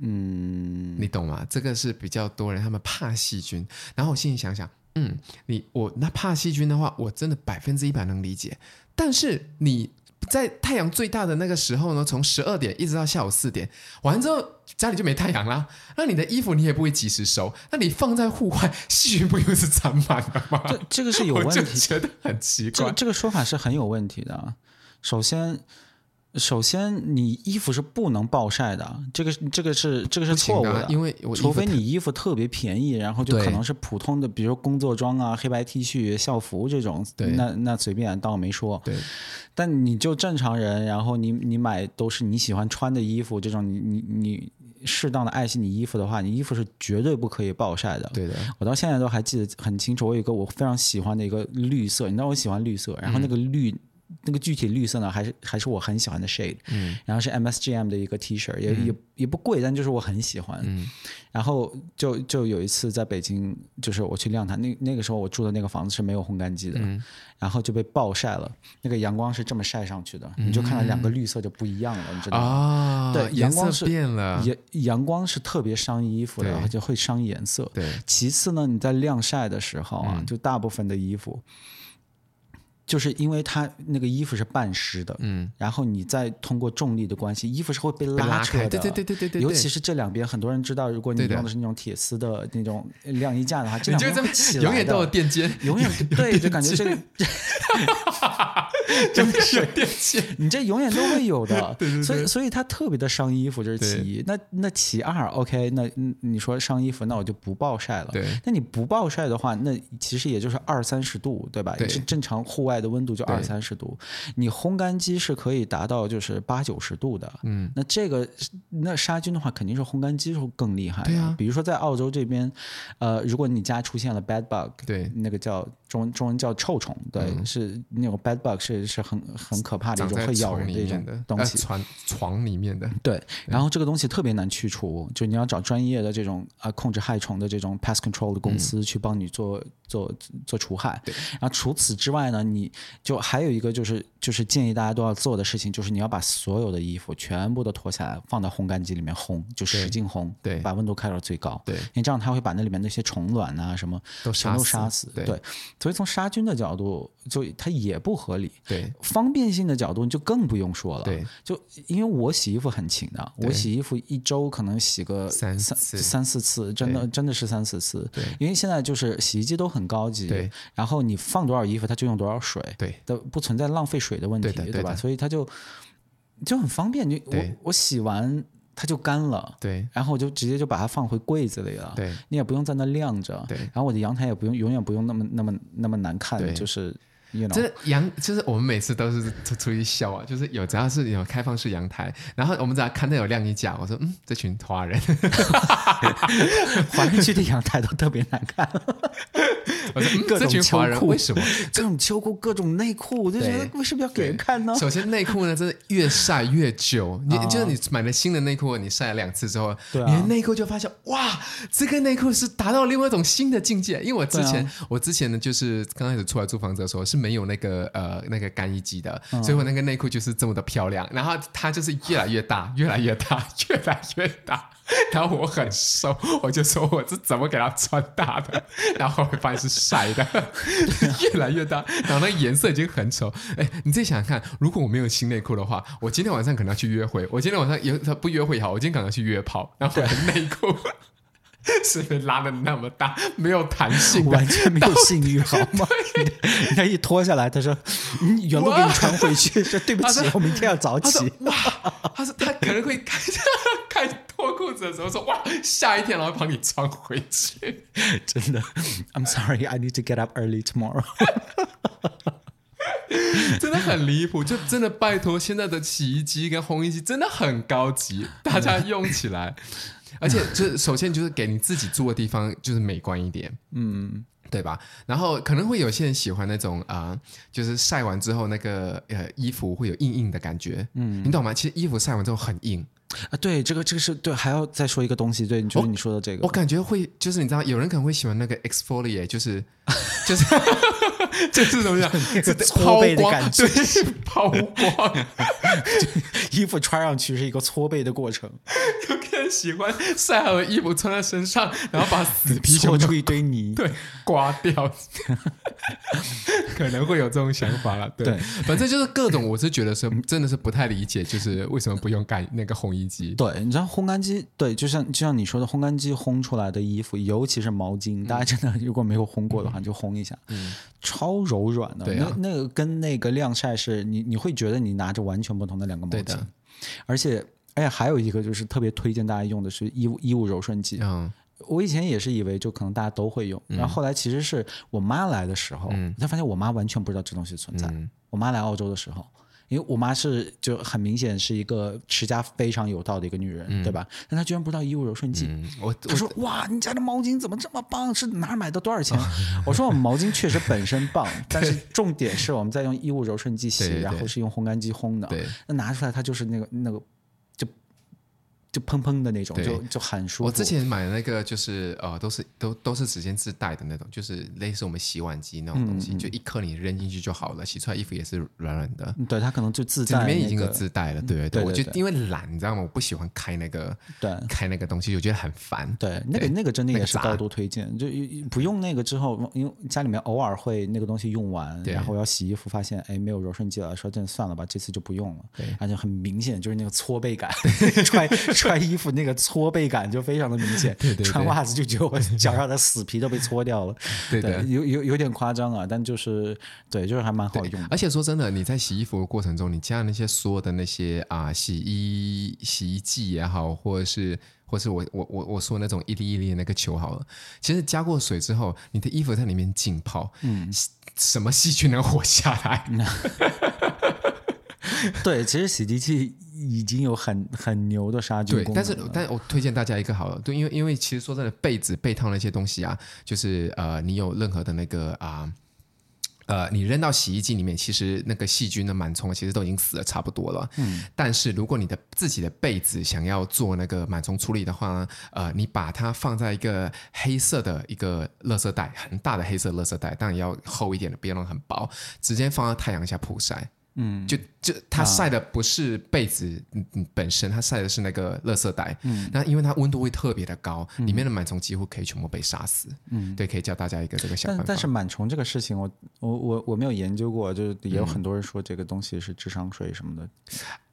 S1: 嗯，你懂吗？这个是比较多人他们怕细菌。然后我心里想想，嗯，你我那怕细菌的话，我真的百分之一百能理解。但是你。在太阳最大的那个时候呢，从十二点一直到下午四点，完之后家里就没太阳啦。那你的衣服你也不会及时收，那你放在户外，细菌不又是长满了吗？
S2: 这这个是有问题，
S1: 我就觉得很奇怪。
S2: 这这个说法是很有问题的。首先。首先，你衣服是不能暴晒的，这个这个是这个是错误的，
S1: 因为
S2: 除非你衣服特别便宜，然后就可能是普通的，比如工作装啊、黑白 T 恤、校服这种，那那随便，当我没说。
S1: 对，
S2: 但你就正常人，然后你你买都是你喜欢穿的衣服，这种你你你适当的爱惜你衣服的话，你衣服是绝对不可以暴晒的。
S1: 对的，
S2: 我到现在都还记得很清楚，我有一个我非常喜欢的一个绿色，你知道我喜欢绿色，然后那个绿。嗯那个具体绿色呢，还是还是我很喜欢的 shade，嗯，然后是 MSGM 的一个 T 恤，也、嗯、也也不贵，但就是我很喜欢，嗯，然后就就有一次在北京，就是我去晾它，那那个时候我住的那个房子是没有烘干机的，嗯，然后就被暴晒了，那个阳光是这么晒上去的，嗯、你就看到两个绿色就不一样了，你知道吗？
S1: 啊，
S2: 对，阳光是
S1: 变了，
S2: 阳阳光是特别伤衣服的，而且会伤颜色，
S1: 对。
S2: 其次呢，你在晾晒的时候啊，嗯、就大部分的衣服。就是因为它那个衣服是半湿的，嗯，然后你再通过重力的关系，衣服是会被拉扯的，
S1: 对对对对对对。
S2: 尤其是这两边，很多人知道，如果你用的是那种铁丝的那种晾衣架的话，这两边会起来，
S1: 永远都有垫肩，
S2: 永 远对，就感觉这个，
S1: 真的是 垫肩，
S2: 你这永远都会有的，
S1: 对对对。
S2: 所以所以它特别的伤衣服，这是其一。那那其二，OK，那你说伤衣服，那我就不暴晒了。
S1: 对，
S2: 那你不暴晒的话，那其实也就是二三十度，对吧？
S1: 对，
S2: 是正常户外。的温度就二三十度，你烘干机是可以达到就是八九十度的。嗯，那这个那杀菌的话，肯定是烘干机会更厉害。
S1: 对啊，
S2: 比如说在澳洲这边，呃，如果你家出现了 bad bug，
S1: 对，
S2: 那个叫中文中文叫臭虫，对，嗯、是那种 bad bug 是是很很可怕的一种会咬人的一种东西，
S1: 床床里面的。
S2: 对，然后这个东西特别难去除，就你要找专业的这种啊控制害虫的这种 pest control 的公司去帮你做。嗯做做除害，对。然后除此之外呢，你就还有一个就是就是建议大家都要做的事情，就是你要把所有的衣服全部都脱下来，放到烘干机里面烘，就使劲烘，对，把温度开到最高，对，因为这样它会把那里面那些虫卵啊什么
S1: 都
S2: 全都杀死，对。所以从杀菌的角度，就它也不合理，对。方便性的角度就更不用说了，对。就因为我洗衣服很勤的，我洗衣服一周可能洗个三三三四次，真的真的是三四次，对。因为现在就是洗衣机都很。很高级，对。然后你放多少衣服，它就用多少水，对，都不存在浪费水的问题，对，对吧？所以它就就很方便，你我我洗完它就干了，对。然后我就直接就把它放回柜子里了，对。你也不用在那晾着，对。然后我的阳台也不用永远不用那么那么那么难看，就是。You know?
S1: 就是阳，就是我们每次都是出出去笑啊，就是有只要是有开放式阳台，然后我们只要看到有晾衣架，我说嗯，这群华人，
S2: 华人区的阳台都特别难看。
S1: 我说、嗯、这群华人为什么
S2: 各种秋裤、各种内裤，我就觉得为什么要给人看呢？
S1: 首先内裤呢，真的越晒越久。你就是你买了新的内裤，你晒了两次之后，对啊、你的内裤就发现哇，这个内裤是达到另外一种新的境界。因为我之前，啊、我之前呢，就是刚开始出来租房子的时候是。没有那个呃那个干衣机的，嗯、所以我那个内裤就是这么的漂亮。然后它就是越来越大，越来越大，越来越大。然后我很瘦，我就说我是怎么给它穿大的？然后会发现是晒的，越来越大。然后那个颜色已经很丑。哎，你自己想想看，如果我没有新内裤的话，我今天晚上可能要去约会。我今天晚上有他不约会也好，我今天可能要去约炮。然后我的内裤。是被拉的那么大，没有弹性，
S2: 完全没有性欲，好吗？他一脱下来，他说：“嗯，原路给你穿回去。”说：“对不起，我明天要早起。”
S1: 哇，他说他可能会 开开脱裤子的时候说：“哇，下一天然后帮你穿回去。”
S2: 真的，I'm sorry, I need to get up early tomorrow。
S1: 真的很离谱，就真的拜托，现在的洗衣机跟烘衣机真的很高级，大家用起来。而且，就是首先就是给你自己住的地方就是美观一点，嗯，对吧？然后可能会有些人喜欢那种啊、呃，就是晒完之后那个呃衣服会有硬硬的感觉，嗯，你懂吗？其实衣服晒完之后很硬
S2: 啊。对，这个这个是对，还要再说一个东西，对，就是你说的这个，
S1: 我，我感觉会就是你知道，有人可能会喜欢那个 exfoliate，就是就是 就是怎么样，是
S2: 搓背的感觉，
S1: 对，抛光，
S2: 衣服穿上去是一个搓背的过程。
S1: 喜欢晒好的衣服穿在身上，然后把死皮
S2: 搓出一堆泥，
S1: 对，刮掉，可能会有这种想法了。对，对。反正就是各种，我是觉得是真的是不太理解，就是为什么不用干那个烘衣机？
S2: 对，你知道烘干机，对，就像就像你说的，烘干机烘出来的衣服，尤其是毛巾，嗯、大家真的如果没有烘过的话，就烘一下，嗯，超柔软的。对、啊、那那个跟那个晾晒是你你会觉得你拿着完全不同的两个毛巾，而且。哎呀，还有一个就是特别推荐大家用的是衣物衣物柔顺剂。嗯，我以前也是以为就可能大家都会用，嗯、然后后来其实是我妈来的时候，嗯，才发现我妈完全不知道这东西存在。嗯、我妈来澳洲的时候，因为我妈是就很明显是一个持家非常有道的一个女人，嗯、对吧？但她居然不知道衣物柔顺剂。嗯、我她说哇，你家的毛巾怎么这么棒？是哪儿买的？多少钱？哦、我说我们毛巾确实本身棒，但是重点是我们在用衣物柔顺剂洗，然后是用烘干机烘的。那拿出来它就是那个那个。就砰砰的那种，就就很舒服。
S1: 我之前买的那个就是呃，都是都都是直接自带的那种，就是类似我们洗碗机那种东西，嗯、就一颗你扔进去就好了，洗出来衣服也是软软的。
S2: 对，它可能就自带、那个，里面
S1: 已经有自带了。
S2: 对对对，
S1: 我就因为懒，你知道吗？我不喜欢开那个，对，开那个东西，我觉得很烦。
S2: 对，那个那个真的也是高度推荐。就不用那个之后，因为家里面偶尔会那个东西用完，然后要洗衣服，发现哎没有柔顺剂了，说真的算了吧，这次就不用了。对，而且很明显就是那个搓背感，揣 穿衣服那个搓背感就非常的明显。
S1: 对对对，
S2: 穿袜子就觉得我脚上的死皮都被搓掉了。对有有有点夸张啊，但就是对，就是还蛮好用的。
S1: 而且说真的，你在洗衣服的过程中，你加那些所有的那些啊洗衣洗衣剂也好，或者是或是我我我我说那种一粒一粒的那个球好了，其实加过水之后，你的衣服在里面浸泡，嗯，什么细菌能活下来？嗯
S2: 对，其实洗涤器已经有很很牛的杀菌功能。
S1: 对，但是但我推荐大家一个好了，对，因为因为其实说真的，被子被套那些东西啊，就是呃，你有任何的那个啊呃，你扔到洗衣机里面，其实那个细菌的螨虫其实都已经死的差不多了。嗯。但是如果你的自己的被子想要做那个螨虫处理的话呢，呃，你把它放在一个黑色的一个垃圾袋，很大的黑色垃圾袋，当然要厚一点的，不要弄很薄，直接放在太阳下曝晒。嗯，就就它晒的不是被子嗯嗯本身，它晒的是那个垃圾袋。嗯，那因为它温度会特别的高，嗯、里面的螨虫几乎可以全部被杀死。嗯，对，可以教大家一个这个小办法。
S2: 但但是螨虫这个事情我，我我我我没有研究过，就是也有很多人说这个东西是智商税什么的。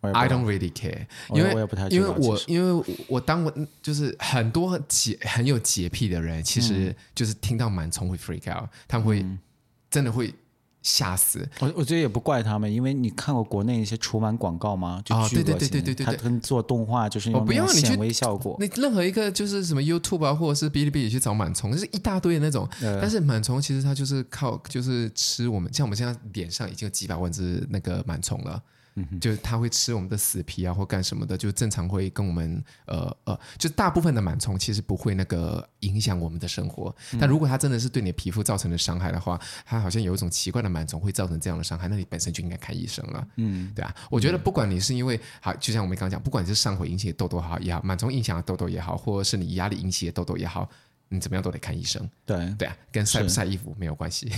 S1: 嗯、I don't really care，因为
S2: 我也不太
S1: 因为我因为我当我就是很多洁很有洁癖的人，其实就是听到螨虫会 freak out，他们会、嗯、真的会。吓死
S2: 我！我觉得也不怪他们，因为你看过国内一些除螨广告吗？就
S1: 哦，对对对对对对，
S2: 他跟做动画就是用那种显微效果。
S1: 那任何一个就是什么 YouTube 啊，或者是哔哩哔哩去找螨虫，就是一大堆的那种。但是螨虫其实它就是靠就是吃我们，像我们现在脸上已经有几百万只那个螨虫了。就是它会吃我们的死皮啊，或干什么的，就正常会跟我们呃呃，就大部分的螨虫其实不会那个影响我们的生活。但如果它真的是对你的皮肤造成的伤害的话，它好像有一种奇怪的螨虫会造成这样的伤害，那你本身就应该看医生了。嗯，对啊，我觉得不管你是因为好，就像我们刚刚讲，不管你是上火引起的痘痘好也好，螨虫影响的痘痘也好，或者是你压力引起的痘痘也好，你怎么样都得看医生。
S2: 对
S1: 对啊，跟晒不晒衣服没有关系。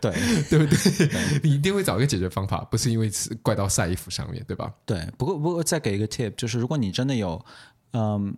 S2: 对
S1: 对不对？你一定会找一个解决方法，不是因为是怪到晒衣服上面对吧？
S2: 对，不过不过再给一个 tip，就是如果你真的有，嗯，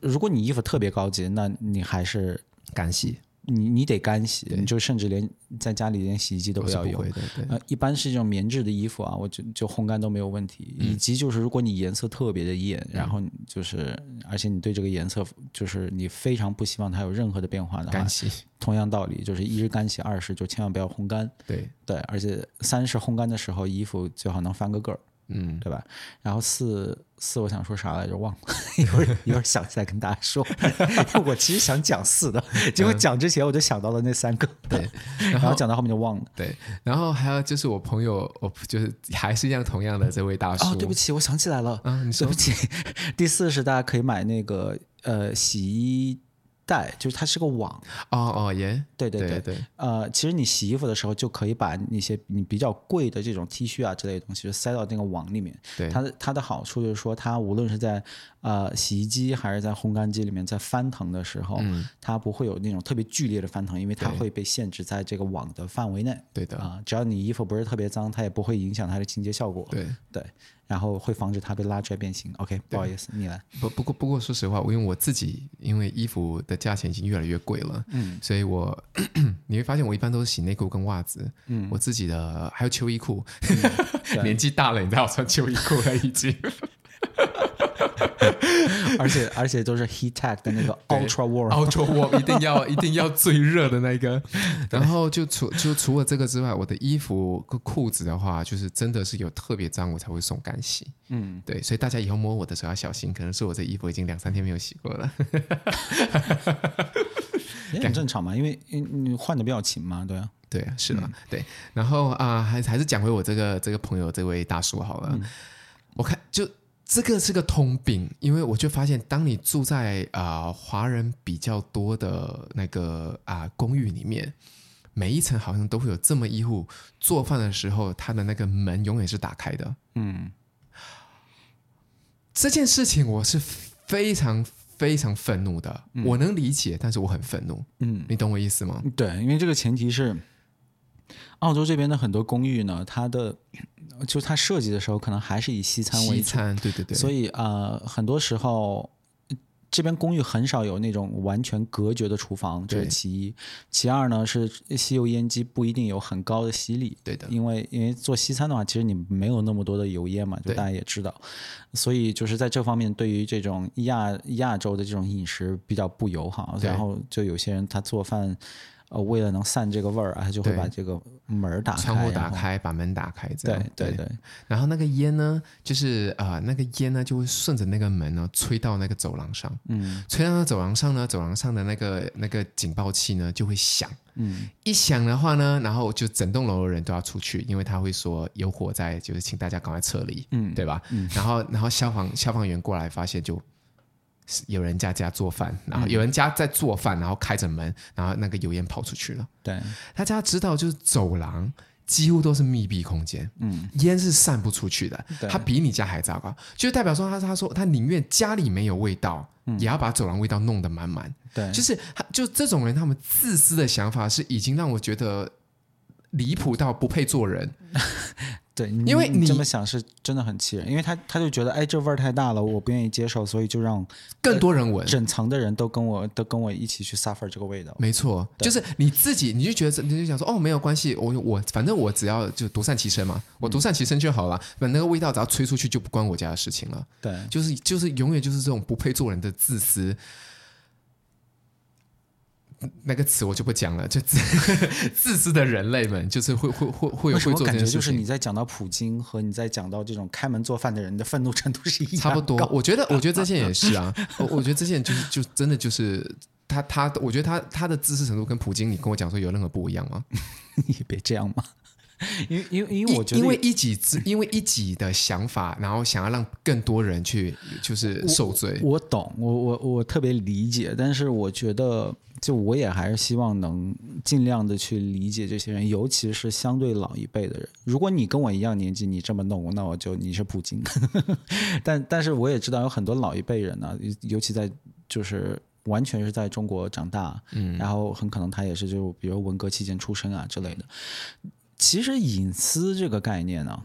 S2: 如果你衣服特别高级，那你还是干洗。你你得干洗，你就甚至连在家里连洗衣机都不要用。呃，一般是这种棉质的衣服啊，我就就烘干都没有问题。嗯、以及就是如果你颜色特别的艳，嗯、然后就是而且你对这个颜色就是你非常不希望它有任何的变化的话，干洗。同样道理，就是一是干洗，二是就千万不要烘干。
S1: 对
S2: 对，而且三是烘干的时候衣服最好能翻个个儿。嗯，对吧？然后四四，我想说啥来着？忘了，一会儿一会儿想起来跟大家说。我其实想讲四的，结果讲之前我就想到了那三个，
S1: 对，
S2: 然后讲到后面就忘了。
S1: 对，然后还有就是我朋友，我就是还是一样同样的这位大叔。
S2: 哦，对不起，我想起来了。
S1: 嗯，你说。
S2: 对不起。第四是大家可以买那个呃洗衣。袋就是它是个网
S1: 哦哦耶，
S2: 对对对对，呃，其实你洗衣服的时候就可以把那些你比较贵的这种 T 恤啊之类的东西就塞到那个网里面。
S1: 对，
S2: 它的它的好处就是说，它无论是在呃洗衣机还是在烘干机里面，在翻腾的时候，嗯，它不会有那种特别剧烈的翻腾，因为它会被限制在这个网的范围内。
S1: 对的
S2: 啊，只要你衣服不是特别脏，它也不会影响它的清洁效果。
S1: 对
S2: 对。然后会防止它被拉出来变形。OK，不好意思，你来。
S1: 不不过不过说实话，我因为我自己因为衣服的价钱已经越来越贵了，嗯，所以我 你会发现我一般都是洗内裤跟袜子，嗯，我自己的还有秋衣裤，嗯、年纪大了，你知道我穿秋衣裤了已经。
S2: 而且而且都是 heat tech 的那个 ultra warm，ultra
S1: warm 一定要一定要最热的那个。然后就除就除了这个之外，我的衣服和裤子的话，就是真的是有特别脏我才会送干洗。嗯，对，所以大家以后摸我的时候要小心，可能是我这衣服已经两三天没有洗过了。
S2: 也很正常嘛，因为你换的比较勤嘛，对啊，
S1: 对啊，是的，嗯、对。然后啊、呃，还还是讲回我这个这个朋友这位大叔好了，嗯、我看就。这个是个通病，因为我就发现，当你住在啊、呃、华人比较多的那个啊、呃、公寓里面，每一层好像都会有这么一户做饭的时候，他的那个门永远是打开的。嗯，这件事情我是非常非常愤怒的。嗯、我能理解，但是我很愤怒。嗯，你懂我意思吗？
S2: 对，因为这个前提是。澳洲这边的很多公寓呢，它的就它设计的时候，可能还是以西餐为主。
S1: 西餐，对对对。
S2: 所以啊、呃，很多时候这边公寓很少有那种完全隔绝的厨房，这是其一。其二呢，是吸油烟机不一定有很高的吸力。
S1: 对的，
S2: 因为因为做西餐的话，其实你没有那么多的油烟嘛，就大家也知道。所以就是在这方面，对于这种亚亚洲的这种饮食比较不友好。然后就有些人他做饭。呃，为了能散这个味儿，他就会把这个门打开，
S1: 窗户打开，把门打开，这样。
S2: 对对对。
S1: 然后那个烟呢，就是啊、呃，那个烟呢就会顺着那个门呢吹到那个走廊上，嗯，吹到那走廊上呢，走廊上的那个那个警报器呢就会响，嗯，一响的话呢，然后就整栋楼的人都要出去，因为他会说有火灾，就是请大家赶快撤离，嗯，对吧？嗯，然后然后消防消防员过来发现就。有人家家做饭，然后有人家在做饭，然后开着门，然后那个油烟跑出去了。
S2: 对，
S1: 大家知道，就是走廊几乎都是密闭空间，嗯，烟是散不出去的。他比你家还糟糕，就代表说他他说他宁愿家里没有味道，嗯，也要把走廊味道弄得满满。
S2: 对，
S1: 就是他就这种人，他们自私的想法是已经让我觉得离谱到不配做人。
S2: 对，因为你这么想是真的很气人，因为他他就觉得，哎，这味儿太大了，我不愿意接受，所以就让
S1: 更多人闻，
S2: 整层的人都跟我都跟我一起去 suffer 这个味道。
S1: 没错，就是你自己，你就觉得你就想说，哦，没有关系，我我反正我只要就独善其身嘛，我独善其身就好了，反正那个味道只要吹出去就不关我家的事情了。
S2: 对，
S1: 就是就是永远就是这种不配做人的自私。那个词我就不讲了，就自自私的人类们，就是会会会会有会做这件事情。感觉
S2: 就是你在讲到普京和你在讲到这种开门做饭的人的愤怒程度是一样。
S1: 差不多，我觉得我觉得这些也是啊，我我觉得这些就是就真的就是他他，我觉得他他的自私程度跟普京，你跟我讲说有任何不一样吗？
S2: 你别这样嘛，因为因为因为我觉得
S1: 因为一己之因为一己的想法，然后想要让更多人去就是受罪。
S2: 我，我懂，我我我特别理解，但是我觉得。就我也还是希望能尽量的去理解这些人，尤其是相对老一辈的人。如果你跟我一样年纪，你这么弄，那我就你是普京。但但是我也知道有很多老一辈人呢，尤其在就是完全是在中国长大，嗯，然后很可能他也是就比如文革期间出生啊之类的。其实隐私这个概念呢，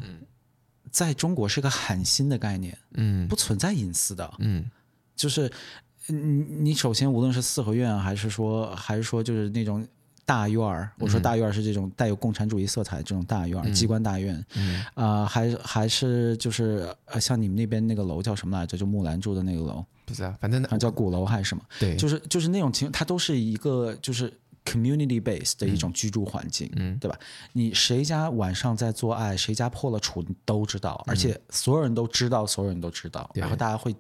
S2: 在中国是个很新的概念，嗯，不存在隐私的，嗯，就是。你你首先无论是四合院还是说还是说就是那种大院儿，我说大院儿是这种带有共产主义色彩的这种大院儿，机关大院，啊，还还是就是呃像你们那边那个楼叫什么来着？就木兰住的那个楼，
S1: 不是啊，反正
S2: 叫鼓楼还是什么？
S1: 对，
S2: 就是就是那种情况，它都是一个就是 community base 的一种居住环境，嗯，对吧？你谁家晚上在做爱，谁家破了处，你都知道，而且所有人都知道，所有人都知道，然后大家会。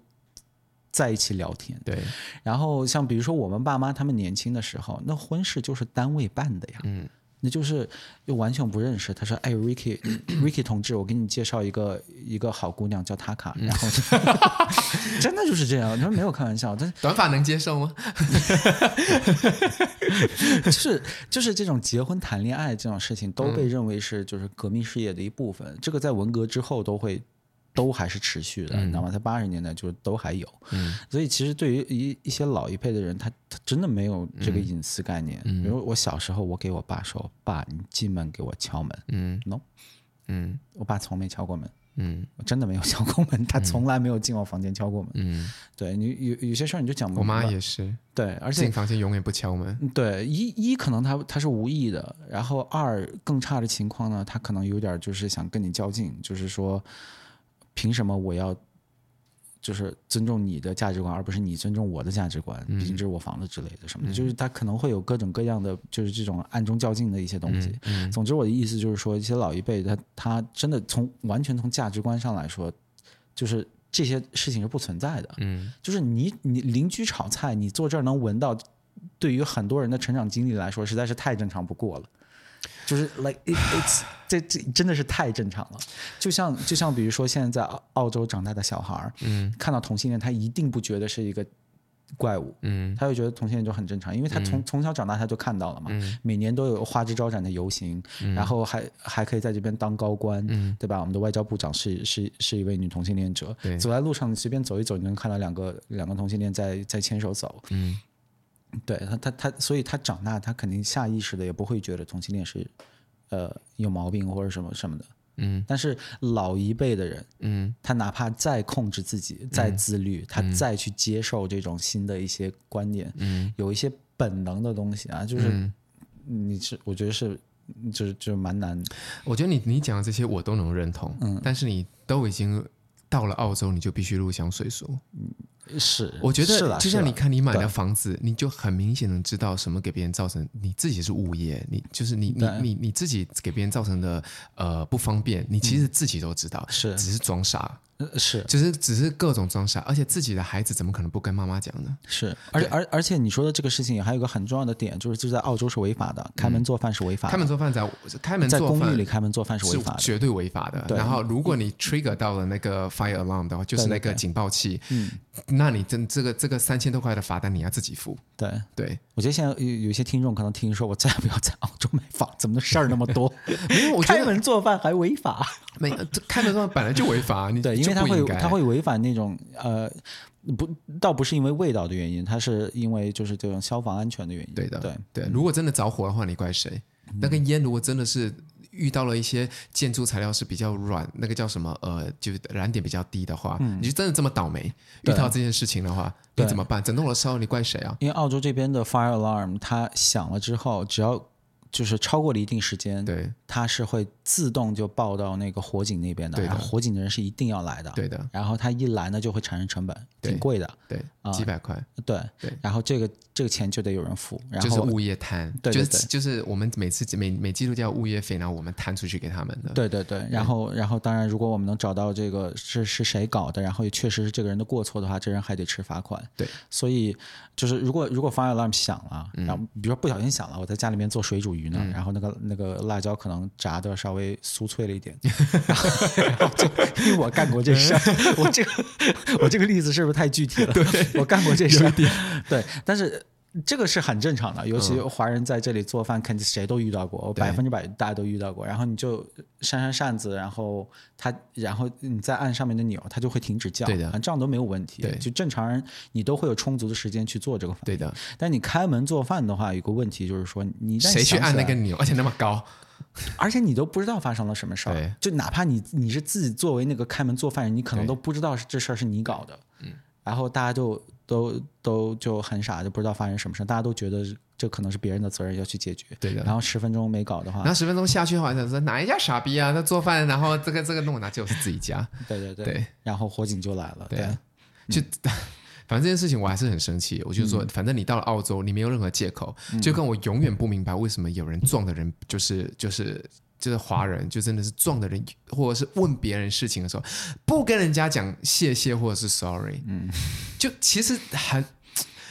S2: 在一起聊天，
S1: 对。
S2: 然后像比如说我们爸妈他们年轻的时候，那婚事就是单位办的呀，嗯，那就是又完全不认识。他说：“哎，Ricky，Ricky 同志，我给你介绍一个一个好姑娘，叫塔卡。”然后 真的就是这样，他说没有开玩笑。但
S1: 短发能接受吗？
S2: 就是就是这种结婚谈恋爱这种事情都被认为是就是革命事业的一部分。嗯、这个在文革之后都会。都还是持续的，你知道吗？在八十年代就都还有，嗯，所以其实对于一一些老一辈的人，他他真的没有这个隐私概念。嗯，比如我小时候，我给我爸说：“爸，你进门给我敲门。”嗯，no，嗯，我爸从没敲过门，嗯，我真的没有敲过门，他从来没有进我房间敲过门。嗯，对你有有些事儿你就讲不。
S1: 我妈也是，
S2: 对，而且
S1: 进房间永远不敲门。
S2: 对，一一可能他他是无意的，然后二更差的情况呢，他可能有点就是想跟你较劲，就是说。凭什么我要就是尊重你的价值观，而不是你尊重我的价值观？毕竟这是我房子之类的什么的，就是他可能会有各种各样的，就是这种暗中较劲的一些东西。总之，我的意思就是说，一些老一辈他他真的从完全从价值观上来说，就是这些事情是不存在的。嗯，就是你你邻居炒菜，你坐这儿能闻到，对于很多人的成长经历来说，实在是太正常不过了。就是 like it, it's 这这真的是太正常了，就像就像比如说现在在澳洲长大的小孩嗯，看到同性恋他一定不觉得是一个怪物，嗯，他就觉得同性恋就很正常，因为他从、嗯、从小长大他就看到了嘛，嗯、每年都有花枝招展的游行，嗯、然后还还可以在这边当高官，嗯，对吧？我们的外交部长是是是一位女同性恋者，对走在路上随便走一走，你能看到两个两个同性恋在在牵手走，嗯。对他，他他，所以他长大，他肯定下意识的也不会觉得同性恋是，呃，有毛病或者什么什么的。嗯，但是老一辈的人，嗯，他哪怕再控制自己，再自律，他再去接受这种新的一些观念，嗯，有一些本能的东西啊，就是你是，我觉得是，就是就是蛮难。
S1: 我觉得你你讲的这些我都能认同，嗯，但是你都已经到了澳洲，你就必须入乡随俗，嗯。
S2: 是，
S1: 我觉得就像你看，你买的房子，你就很明显能知道什么给别人造成，你自己是物业，你就是你你你你自己给别人造成的呃不方便，你其实自己都知道，是。只是装傻。
S2: 是，
S1: 只是只是各种装傻，而且自己的孩子怎么可能不跟妈妈讲呢？
S2: 是，而且而而且你说的这个事情还有一个很重要的点，就是就在澳洲是违法的，开门做饭是违法的。
S1: 开门做饭在开门在
S2: 公寓里开门做饭是违法的，
S1: 绝对违法的。然后如果你 trigger 到了那个 fire alarm 的话，就是那个警报器，嗯，那你真这个这个三千多块的罚单你要自己付。
S2: 对
S1: 对，
S2: 我觉得现在有有些听众可能听说，我再也不要在澳洲买房，怎么的事儿那么多？
S1: 没有，
S2: 开门做饭还违法？
S1: 没，开门做饭本来就违法，你
S2: 对，因为它会它会。违反那种呃，不，倒不是因为味道的原因，它是因为就是这种消防安全的原因。
S1: 对的，
S2: 对
S1: 对。如果真的着火的话，你怪谁？嗯、那根烟如果真的是遇到了一些建筑材料是比较软，那个叫什么呃，就是燃点比较低的话，嗯、你就真的这么倒霉遇到这件事情的话，你怎么办？整栋楼烧，你怪谁啊？
S2: 因为澳洲这边的 fire alarm 它响了之后，只要就是超过了一定时间，
S1: 对，
S2: 它是会自动就报到那个火警那边的，然后火警的人是一定要来的，
S1: 对的。
S2: 然后他一来呢，就会产生成本，挺贵的，
S1: 对，几百块，
S2: 对。对。然后这个这个钱就得有人付，然后
S1: 就是物业摊，就是就是我们每次每每季度交物业费，然后我们摊出去给他们的，
S2: 对对对。然后然后当然，如果我们能找到这个是是谁搞的，然后也确实是这个人的过错的话，这人还得吃罚款，
S1: 对。
S2: 所以就是如果如果 fire alarm 响了，然后比如说不小心响了，我在家里面做水煮鱼呢，然后那个那个辣椒可能炸的稍微酥脆了一点，然后就因为我干过这事儿，我这个 我这个例子是不是太具体了？
S1: 对，
S2: 我干过这事儿，对，但是。这个是很正常的，尤其华人在这里做饭，肯定谁都遇到过，百分之百大家都遇到过。然后你就扇扇扇子，然后它，然后你再按上面的钮，它就会停止叫，
S1: 对的，
S2: 这样都没有问题。
S1: 对，
S2: 就正常人你都会有充足的时间去做这个饭。
S1: 对的，
S2: 但你开门做饭的话，有个问题就是说，你
S1: 谁去按那个钮，而且那么高，
S2: 而且你都不知道发生了什么事儿。就哪怕你你是自己作为那个开门做饭人，你可能都不知道这事儿是你搞的。嗯，然后大家就。都都就很傻，就不知道发生什么事，大家都觉得这可能是别人的责任要去解决。
S1: 对的。
S2: 然后十分钟没搞的话，
S1: 然后十分钟下去的话，他说哪一家傻逼啊？他做饭，然后这个这个弄，那就是自己家。
S2: 对对对。
S1: 对。
S2: 然后火警就来了。对。
S1: 就反正这件事情我还是很生气。我就说，反正你到了澳洲，你没有任何借口。就跟我永远不明白为什么有人撞的人就是就是。就是华人，就真的是撞的人，或者是问别人事情的时候，不跟人家讲谢谢或者是 sorry，嗯，就其实很，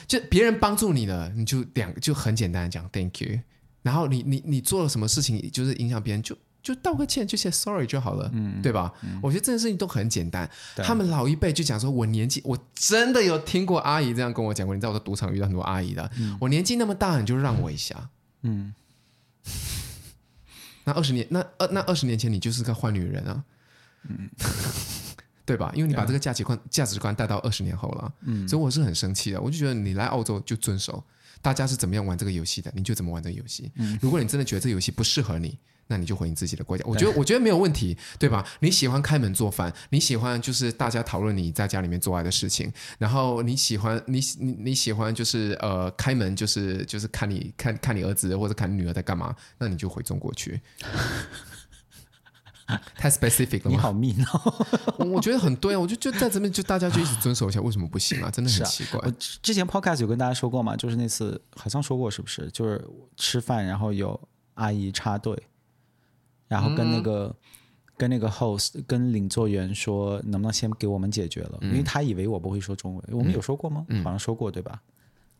S1: 就别人帮助你了，你就两就很简单的讲 thank you，然后你你你做了什么事情，就是影响别人，就就道个歉，就写 sorry 就好了，嗯，对吧？嗯，我觉得这件事情都很简单。他们老一辈就讲说，我年纪我真的有听过阿姨这样跟我讲过，你知道我的赌场遇到很多阿姨的，嗯，我年纪那么大，你就让我一下，嗯。那二十年，那二那二十年前，你就是个坏女人啊，嗯，对吧？因为你把这个价值观价值观带到二十年后了，嗯，所以我是很生气的。我就觉得你来澳洲就遵守大家是怎么样玩这个游戏的，你就怎么玩这个游戏。嗯，如果你真的觉得这个游戏不适合你。那你就回你自己的国家，我觉得我觉得没有问题，对吧？你喜欢开门做饭，你喜欢就是大家讨论你在家里面做爱的事情，然后你喜欢你你你喜欢就是呃开门就是就是看你看看你儿子或者看你女儿在干嘛，那你就回中国去。太 specific 了，
S2: 你好密哦。
S1: 我觉得很对啊，我就就在这边就大家就一起遵守一下，为什么不行啊？真的很奇怪。
S2: 我之前 podcast 有跟大家说过嘛，就是那次好像说过是不是？就是吃饭然后有阿姨插队。然后跟那个、嗯、跟那个 host 跟领座员说，能不能先给我们解决了？嗯、因为他以为我不会说中文。我们有说过吗？嗯、好像说过对吧？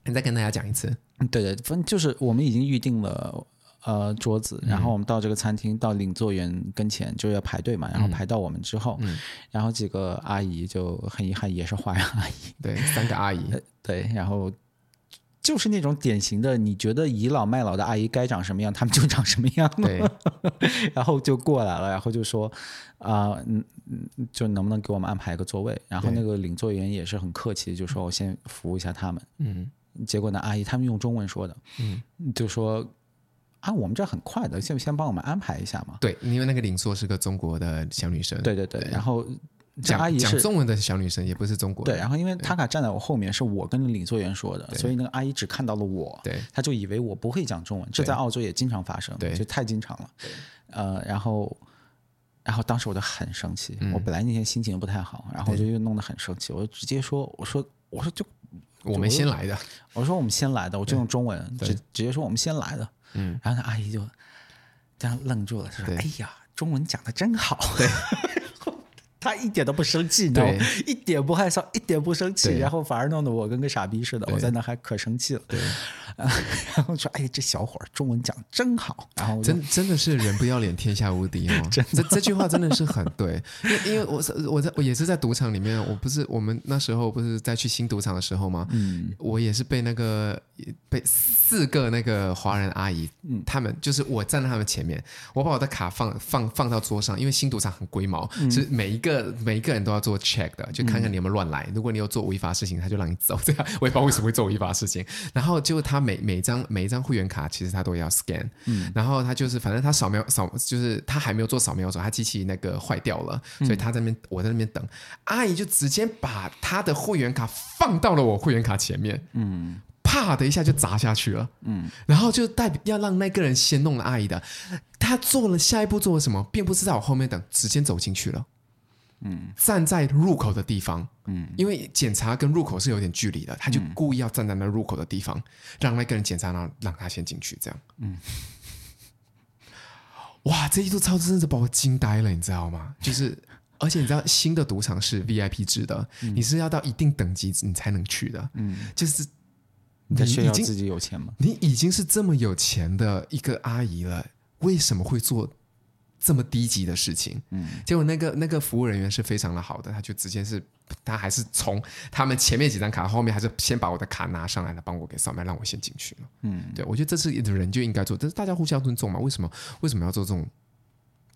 S1: 你再跟大家讲一次。
S2: 对对，反正就是我们已经预定了呃桌子，然后我们到这个餐厅到领座员跟前就要排队嘛，然后排到我们之后，嗯、然后几个阿姨就很遗憾也是华人阿姨，
S1: 对，三个阿姨，
S2: 对，然后。就是那种典型的，你觉得倚老卖老的阿姨该长什么样，他们就长什么样。对，然后就过来了，然后就说，啊、呃，嗯嗯，就能不能给我们安排一个座位？然后那个领座员也是很客气，就说我先服务一下他们。嗯，结果呢，阿姨他们用中文说的，嗯，就说。啊，我们这很快的，先先帮我们安排一下嘛。
S1: 对，因为那个领座是个中国的小女生。
S2: 对对对，
S1: 对
S2: 然后这
S1: 讲
S2: 阿姨是
S1: 讲中文的小女生，也不是中国人。
S2: 对，然后因为塔卡站在我后面，是我跟领座员说的，所以那个阿姨只看到了我，
S1: 对，
S2: 她就以为我不会讲中文。这在澳洲也经常发生，
S1: 对，
S2: 就太经常了。呃，然后，然后当时我就很生气，
S1: 嗯、
S2: 我本来那天心情不太好，然后我就又弄得很生气，我就直接说，我说，我说就
S1: 我们先来的，
S2: 我说我们先来的，我就用中文直直接说我们先来的。
S1: 嗯，
S2: 然后那阿姨就这样愣住了，她说：“哎呀，中文讲的真好。”
S1: 对。
S2: 他一点都不生气，
S1: 对，
S2: 一点不害臊，一点不生气，然后反而弄得我跟个傻逼似的。我在那还可生气了，
S1: 对。
S2: 然后说：“哎，这小伙儿中文讲真好。”然后
S1: 真真的是人不要脸，天下无敌哦。这这句话真的是很对，因为因为我我在我也是在赌场里面，我不是我们那时候不是在去新赌场的时候吗？嗯，我也是被那个被四个那个华人阿姨，嗯，他们就是我站在他们前面，我把我的卡放放放到桌上，因为新赌场很龟毛，是每一个。每一个人都要做 check 的，就看看你有没有乱来。嗯、如果你有做违法事情，他就让你走。这样我也不知道为什么会做违法事情。然后就他每每张每一张会员卡，其实他都要 scan。嗯，然后他就是反正他扫描扫，就是他还没有做扫描的时候，他机器那个坏掉了，所以他在那边、嗯、我在那边等。阿姨就直接把他的会员卡放到了我会员卡前面。嗯，啪的一下就砸下去了。嗯，然后就代表要让那个人先弄了阿姨的。他做了下一步做了什么，并不是在我后面等，直接走进去了。嗯，站在入口的地方，嗯，因为检查跟入口是有点距离的，他就故意要站在那入口的地方，嗯、让那个人检查，让让他先进去，这样，嗯，哇，这一度操作真的把我惊呆了，你知道吗？就是，而且你知道新的赌场是 VIP 制的，嗯、你是要到一定等级你才能去的，嗯，就是
S2: 你在炫耀自己有钱吗？
S1: 你已经是这么有钱的一个阿姨了，为什么会做？这么低级的事情，嗯，结果那个那个服务人员是非常的好的，他就直接是，他还是从他们前面几张卡后面，还是先把我的卡拿上来了，帮我给扫描，让我先进去了，嗯，对，我觉得这是人就应该做，但是大家互相尊重嘛，为什么为什么要做这种？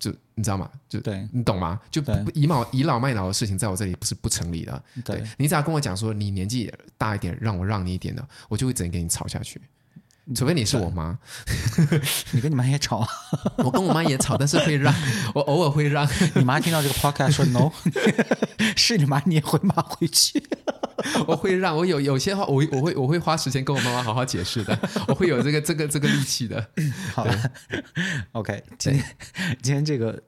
S1: 就你知道吗？就
S2: 对，
S1: 你懂吗？就不倚老倚老卖老的事情，在我这里不是不成立的。对，对你只要跟我讲说你年纪大一点，让我让你一点的，我就会整给你吵下去。除非你是我妈，
S2: 你跟你妈也吵，
S1: 我跟我妈也吵，但是会让 我偶尔会让。
S2: 你妈听到这个 podcast 说 no，是你妈你也会骂回去，
S1: 我会让我有有些话我我会我会花时间跟我妈妈好好解释的，我会有这个这个这个力气的。
S2: 好了，OK，今天今天这个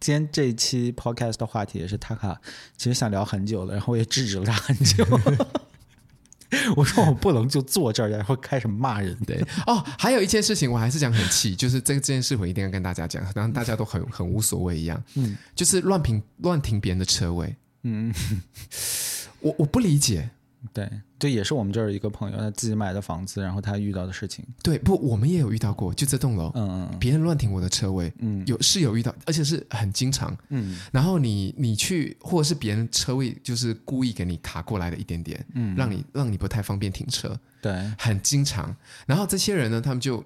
S2: 今天这一期 podcast 的话题也是塔卡其实想聊很久了，然后我也制止了他很久。我说我不能就坐这儿，然后开始骂人。
S1: 对哦，还有一件事情，我还是讲很气，就是这这件事我一定要跟大家讲，然后大家都很很无所谓一样。嗯，就是乱停乱停别人的车位。嗯，我我不理解。
S2: 对，这也是我们这儿一个朋友，他自己买的房子，然后他遇到的事情。
S1: 对，不，我们也有遇到过，就这栋楼，嗯嗯，别人乱停我的车位，嗯，有是有遇到，而且是很经常，嗯。然后你你去，或者是别人车位就是故意给你卡过来的一点点，嗯，让你让你不太方便停车，
S2: 对，
S1: 很经常。然后这些人呢，他们就。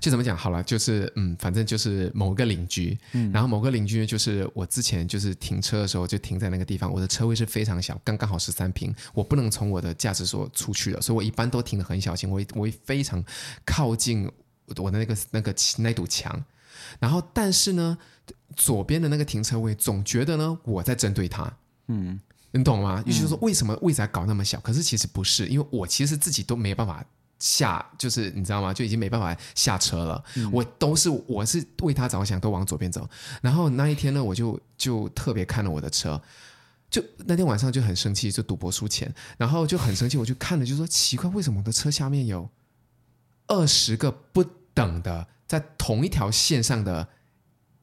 S1: 就怎么讲好了，就是嗯，反正就是某个邻居，嗯，然后某个邻居就是我之前就是停车的时候就停在那个地方，我的车位是非常小，刚刚好十三平，我不能从我的驾驶所出去了，所以我一般都停得很小心，我会我会非常靠近我的那个那个那堵墙，然后但是呢，左边的那个停车位总觉得呢我在针对他，嗯，你懂吗？也就是说为什么位置还搞那么小？可是其实不是，因为我其实自己都没办法。下就是你知道吗？就已经没办法下车了。嗯、我都是我是为他着想，都往左边走。然后那一天呢，我就就特别看了我的车，就那天晚上就很生气，就赌博输钱，然后就很生气，我就看了，就说奇怪，为什么我的车下面有二十个不等的在同一条线上的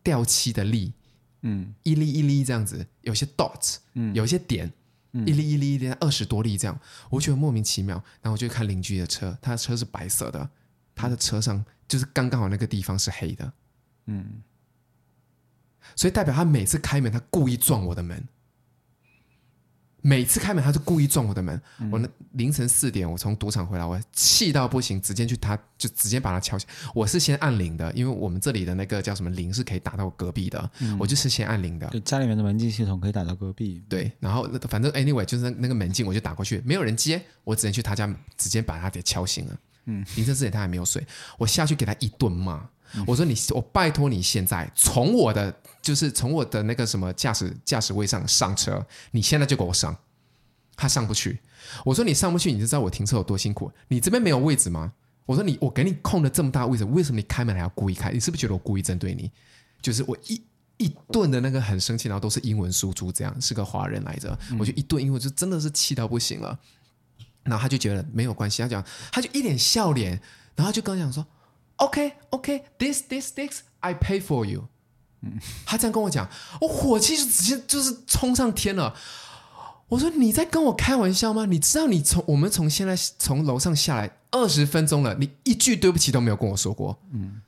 S1: 掉漆的粒，嗯，一粒一粒这样子，有些 dots，嗯，有些点。一粒一粒一粒，二十多粒这样，我觉得莫名其妙。然后我就看邻居的车，他的车是白色的，他的车上就是刚刚好那个地方是黑的，嗯，所以代表他每次开门，他故意撞我的门。每次开门，他就故意撞我的门。嗯、我那凌晨四点，我从赌场回来，我气到不行，直接去他就直接把他敲醒。我是先按铃的，因为我们这里的那个叫什么铃是可以打到隔壁的，嗯、我就是先按铃的。
S2: 对，家里面的门禁系统可以打到隔壁。
S1: 对，然后反正 anyway 就是那个门禁，我就打过去，没有人接，我只能去他家直接把他给敲醒了。嗯，凌晨四点他还没有睡，我下去给他一顿骂。我说你，我拜托你现在从我的就是从我的那个什么驾驶驾驶位上上车，你现在就给我上。他上不去。我说你上不去，你就知道我停车有多辛苦。你这边没有位置吗？我说你，我给你空了这么大位置，为什么你开门还要故意开？你是不是觉得我故意针对你？就是我一一顿的那个很生气，然后都是英文输出，这样是个华人来着，我就一顿英文就真的是气到不行了。然后他就觉得没有关系，他讲他就一脸笑脸，然后就跟我讲说。OK OK this this this I pay for you。嗯，他这样跟我讲，我火气就直接就是冲上天了。我说你在跟我开玩笑吗？你知道你从我们从现在从楼上下来二十分钟了，你一句对不起都没有跟我说过。嗯，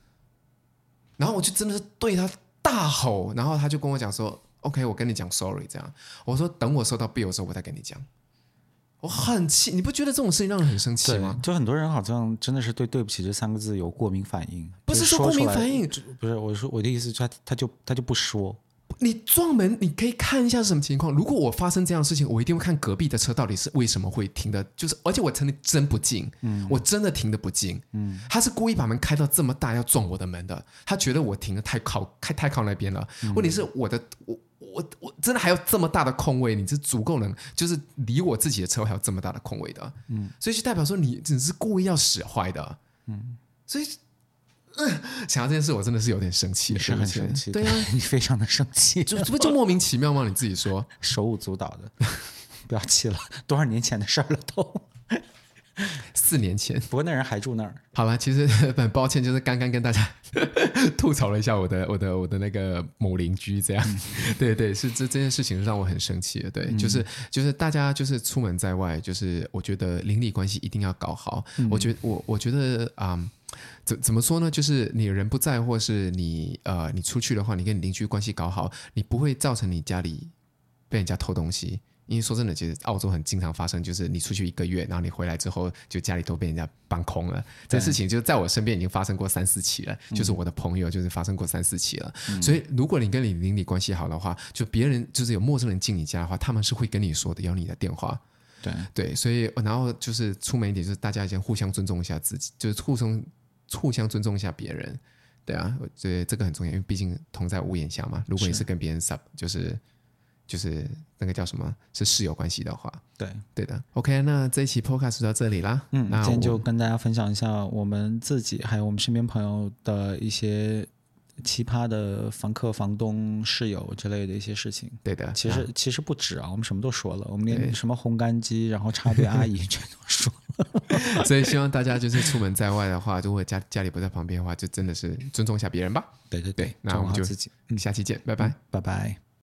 S1: 然后我就真的是对他大吼，然后他就跟我讲说：“OK，我跟你讲 sorry。”这样，我说等我收到 bill 的时候，我再跟你讲。我很气，你不觉得这种事情让人很生气吗？
S2: 就很多人好像真的是对“对不起”这三个字有过敏反应。
S1: 不是说过敏反应，
S2: 不是我说我的意思，他他就他就不说。
S1: 你撞门，你可以看一下是什么情况。如果我发生这样的事情，我一定会看隔壁的车到底是为什么会停的，就是而且我真的真不近，嗯，我真的停的不近，嗯，他是故意把门开到这么大要撞我的门的，他觉得我停的太靠开太靠那边了。问题是我的我。我我真的还有这么大的空位，你是足够能就是离我自己的车位还有这么大的空位的，嗯，所以就代表说你只是故意要使坏的，嗯，所以，嗯，想到这件事，我真的是有点生气，
S2: 是很生气，
S1: 对啊，
S2: 你非常的生气，
S1: 这不就莫名其妙吗？你自己说，
S2: 手舞足蹈的，不要气了，多少年前的事儿了都。
S1: 四年前，
S2: 不过那人还住那儿。
S1: 好了，其实 很抱歉，就是刚刚跟大家 吐槽了一下我的、我的、我的那个某邻居，这样。嗯、对对，是这这件事情让我很生气的。对，嗯、就是就是大家就是出门在外，就是我觉得邻里关系一定要搞好。嗯、我觉得我我觉得啊、嗯，怎怎么说呢？就是你人不在，或是你呃你出去的话，你跟你邻居关系搞好，你不会造成你家里被人家偷东西。因为说真的，其实澳洲很经常发生，就是你出去一个月，然后你回来之后，就家里都被人家搬空了。这事情就在我身边已经发生过三四起了，就是我的朋友就是发生过三四起了。嗯、所以，如果你跟你邻里关系好的话，就别人就是有陌生人进你家的话，他们是会跟你说的，要你的电话。
S2: 对
S1: 对，所以然后就是出门一点，就是大家先互相尊重一下自己，就是互相互相尊重一下别人。对啊，我觉得这个很重要，因为毕竟同在屋檐下嘛。如果你是跟别人 sub，就是。就是那个叫什么，是室友关系的话，
S2: 对
S1: 对的。OK，那这一期 Podcast 就到这里啦。
S2: 嗯，那今天就跟大家分享一下我们自己还有我们身边朋友的一些奇葩的房客、房东、室友之类的一些事情。
S1: 对的，
S2: 其实、啊、其实不止啊，我们什么都说了，我们连什么烘干机，然后插队阿姨全都说了。
S1: 所以希望大家就是出门在外的话，如果家家里不在旁边的话，就真的是尊重一下别人吧。
S2: 对对对，
S1: 那我们就自己，嗯，下期见，拜拜，
S2: 拜拜。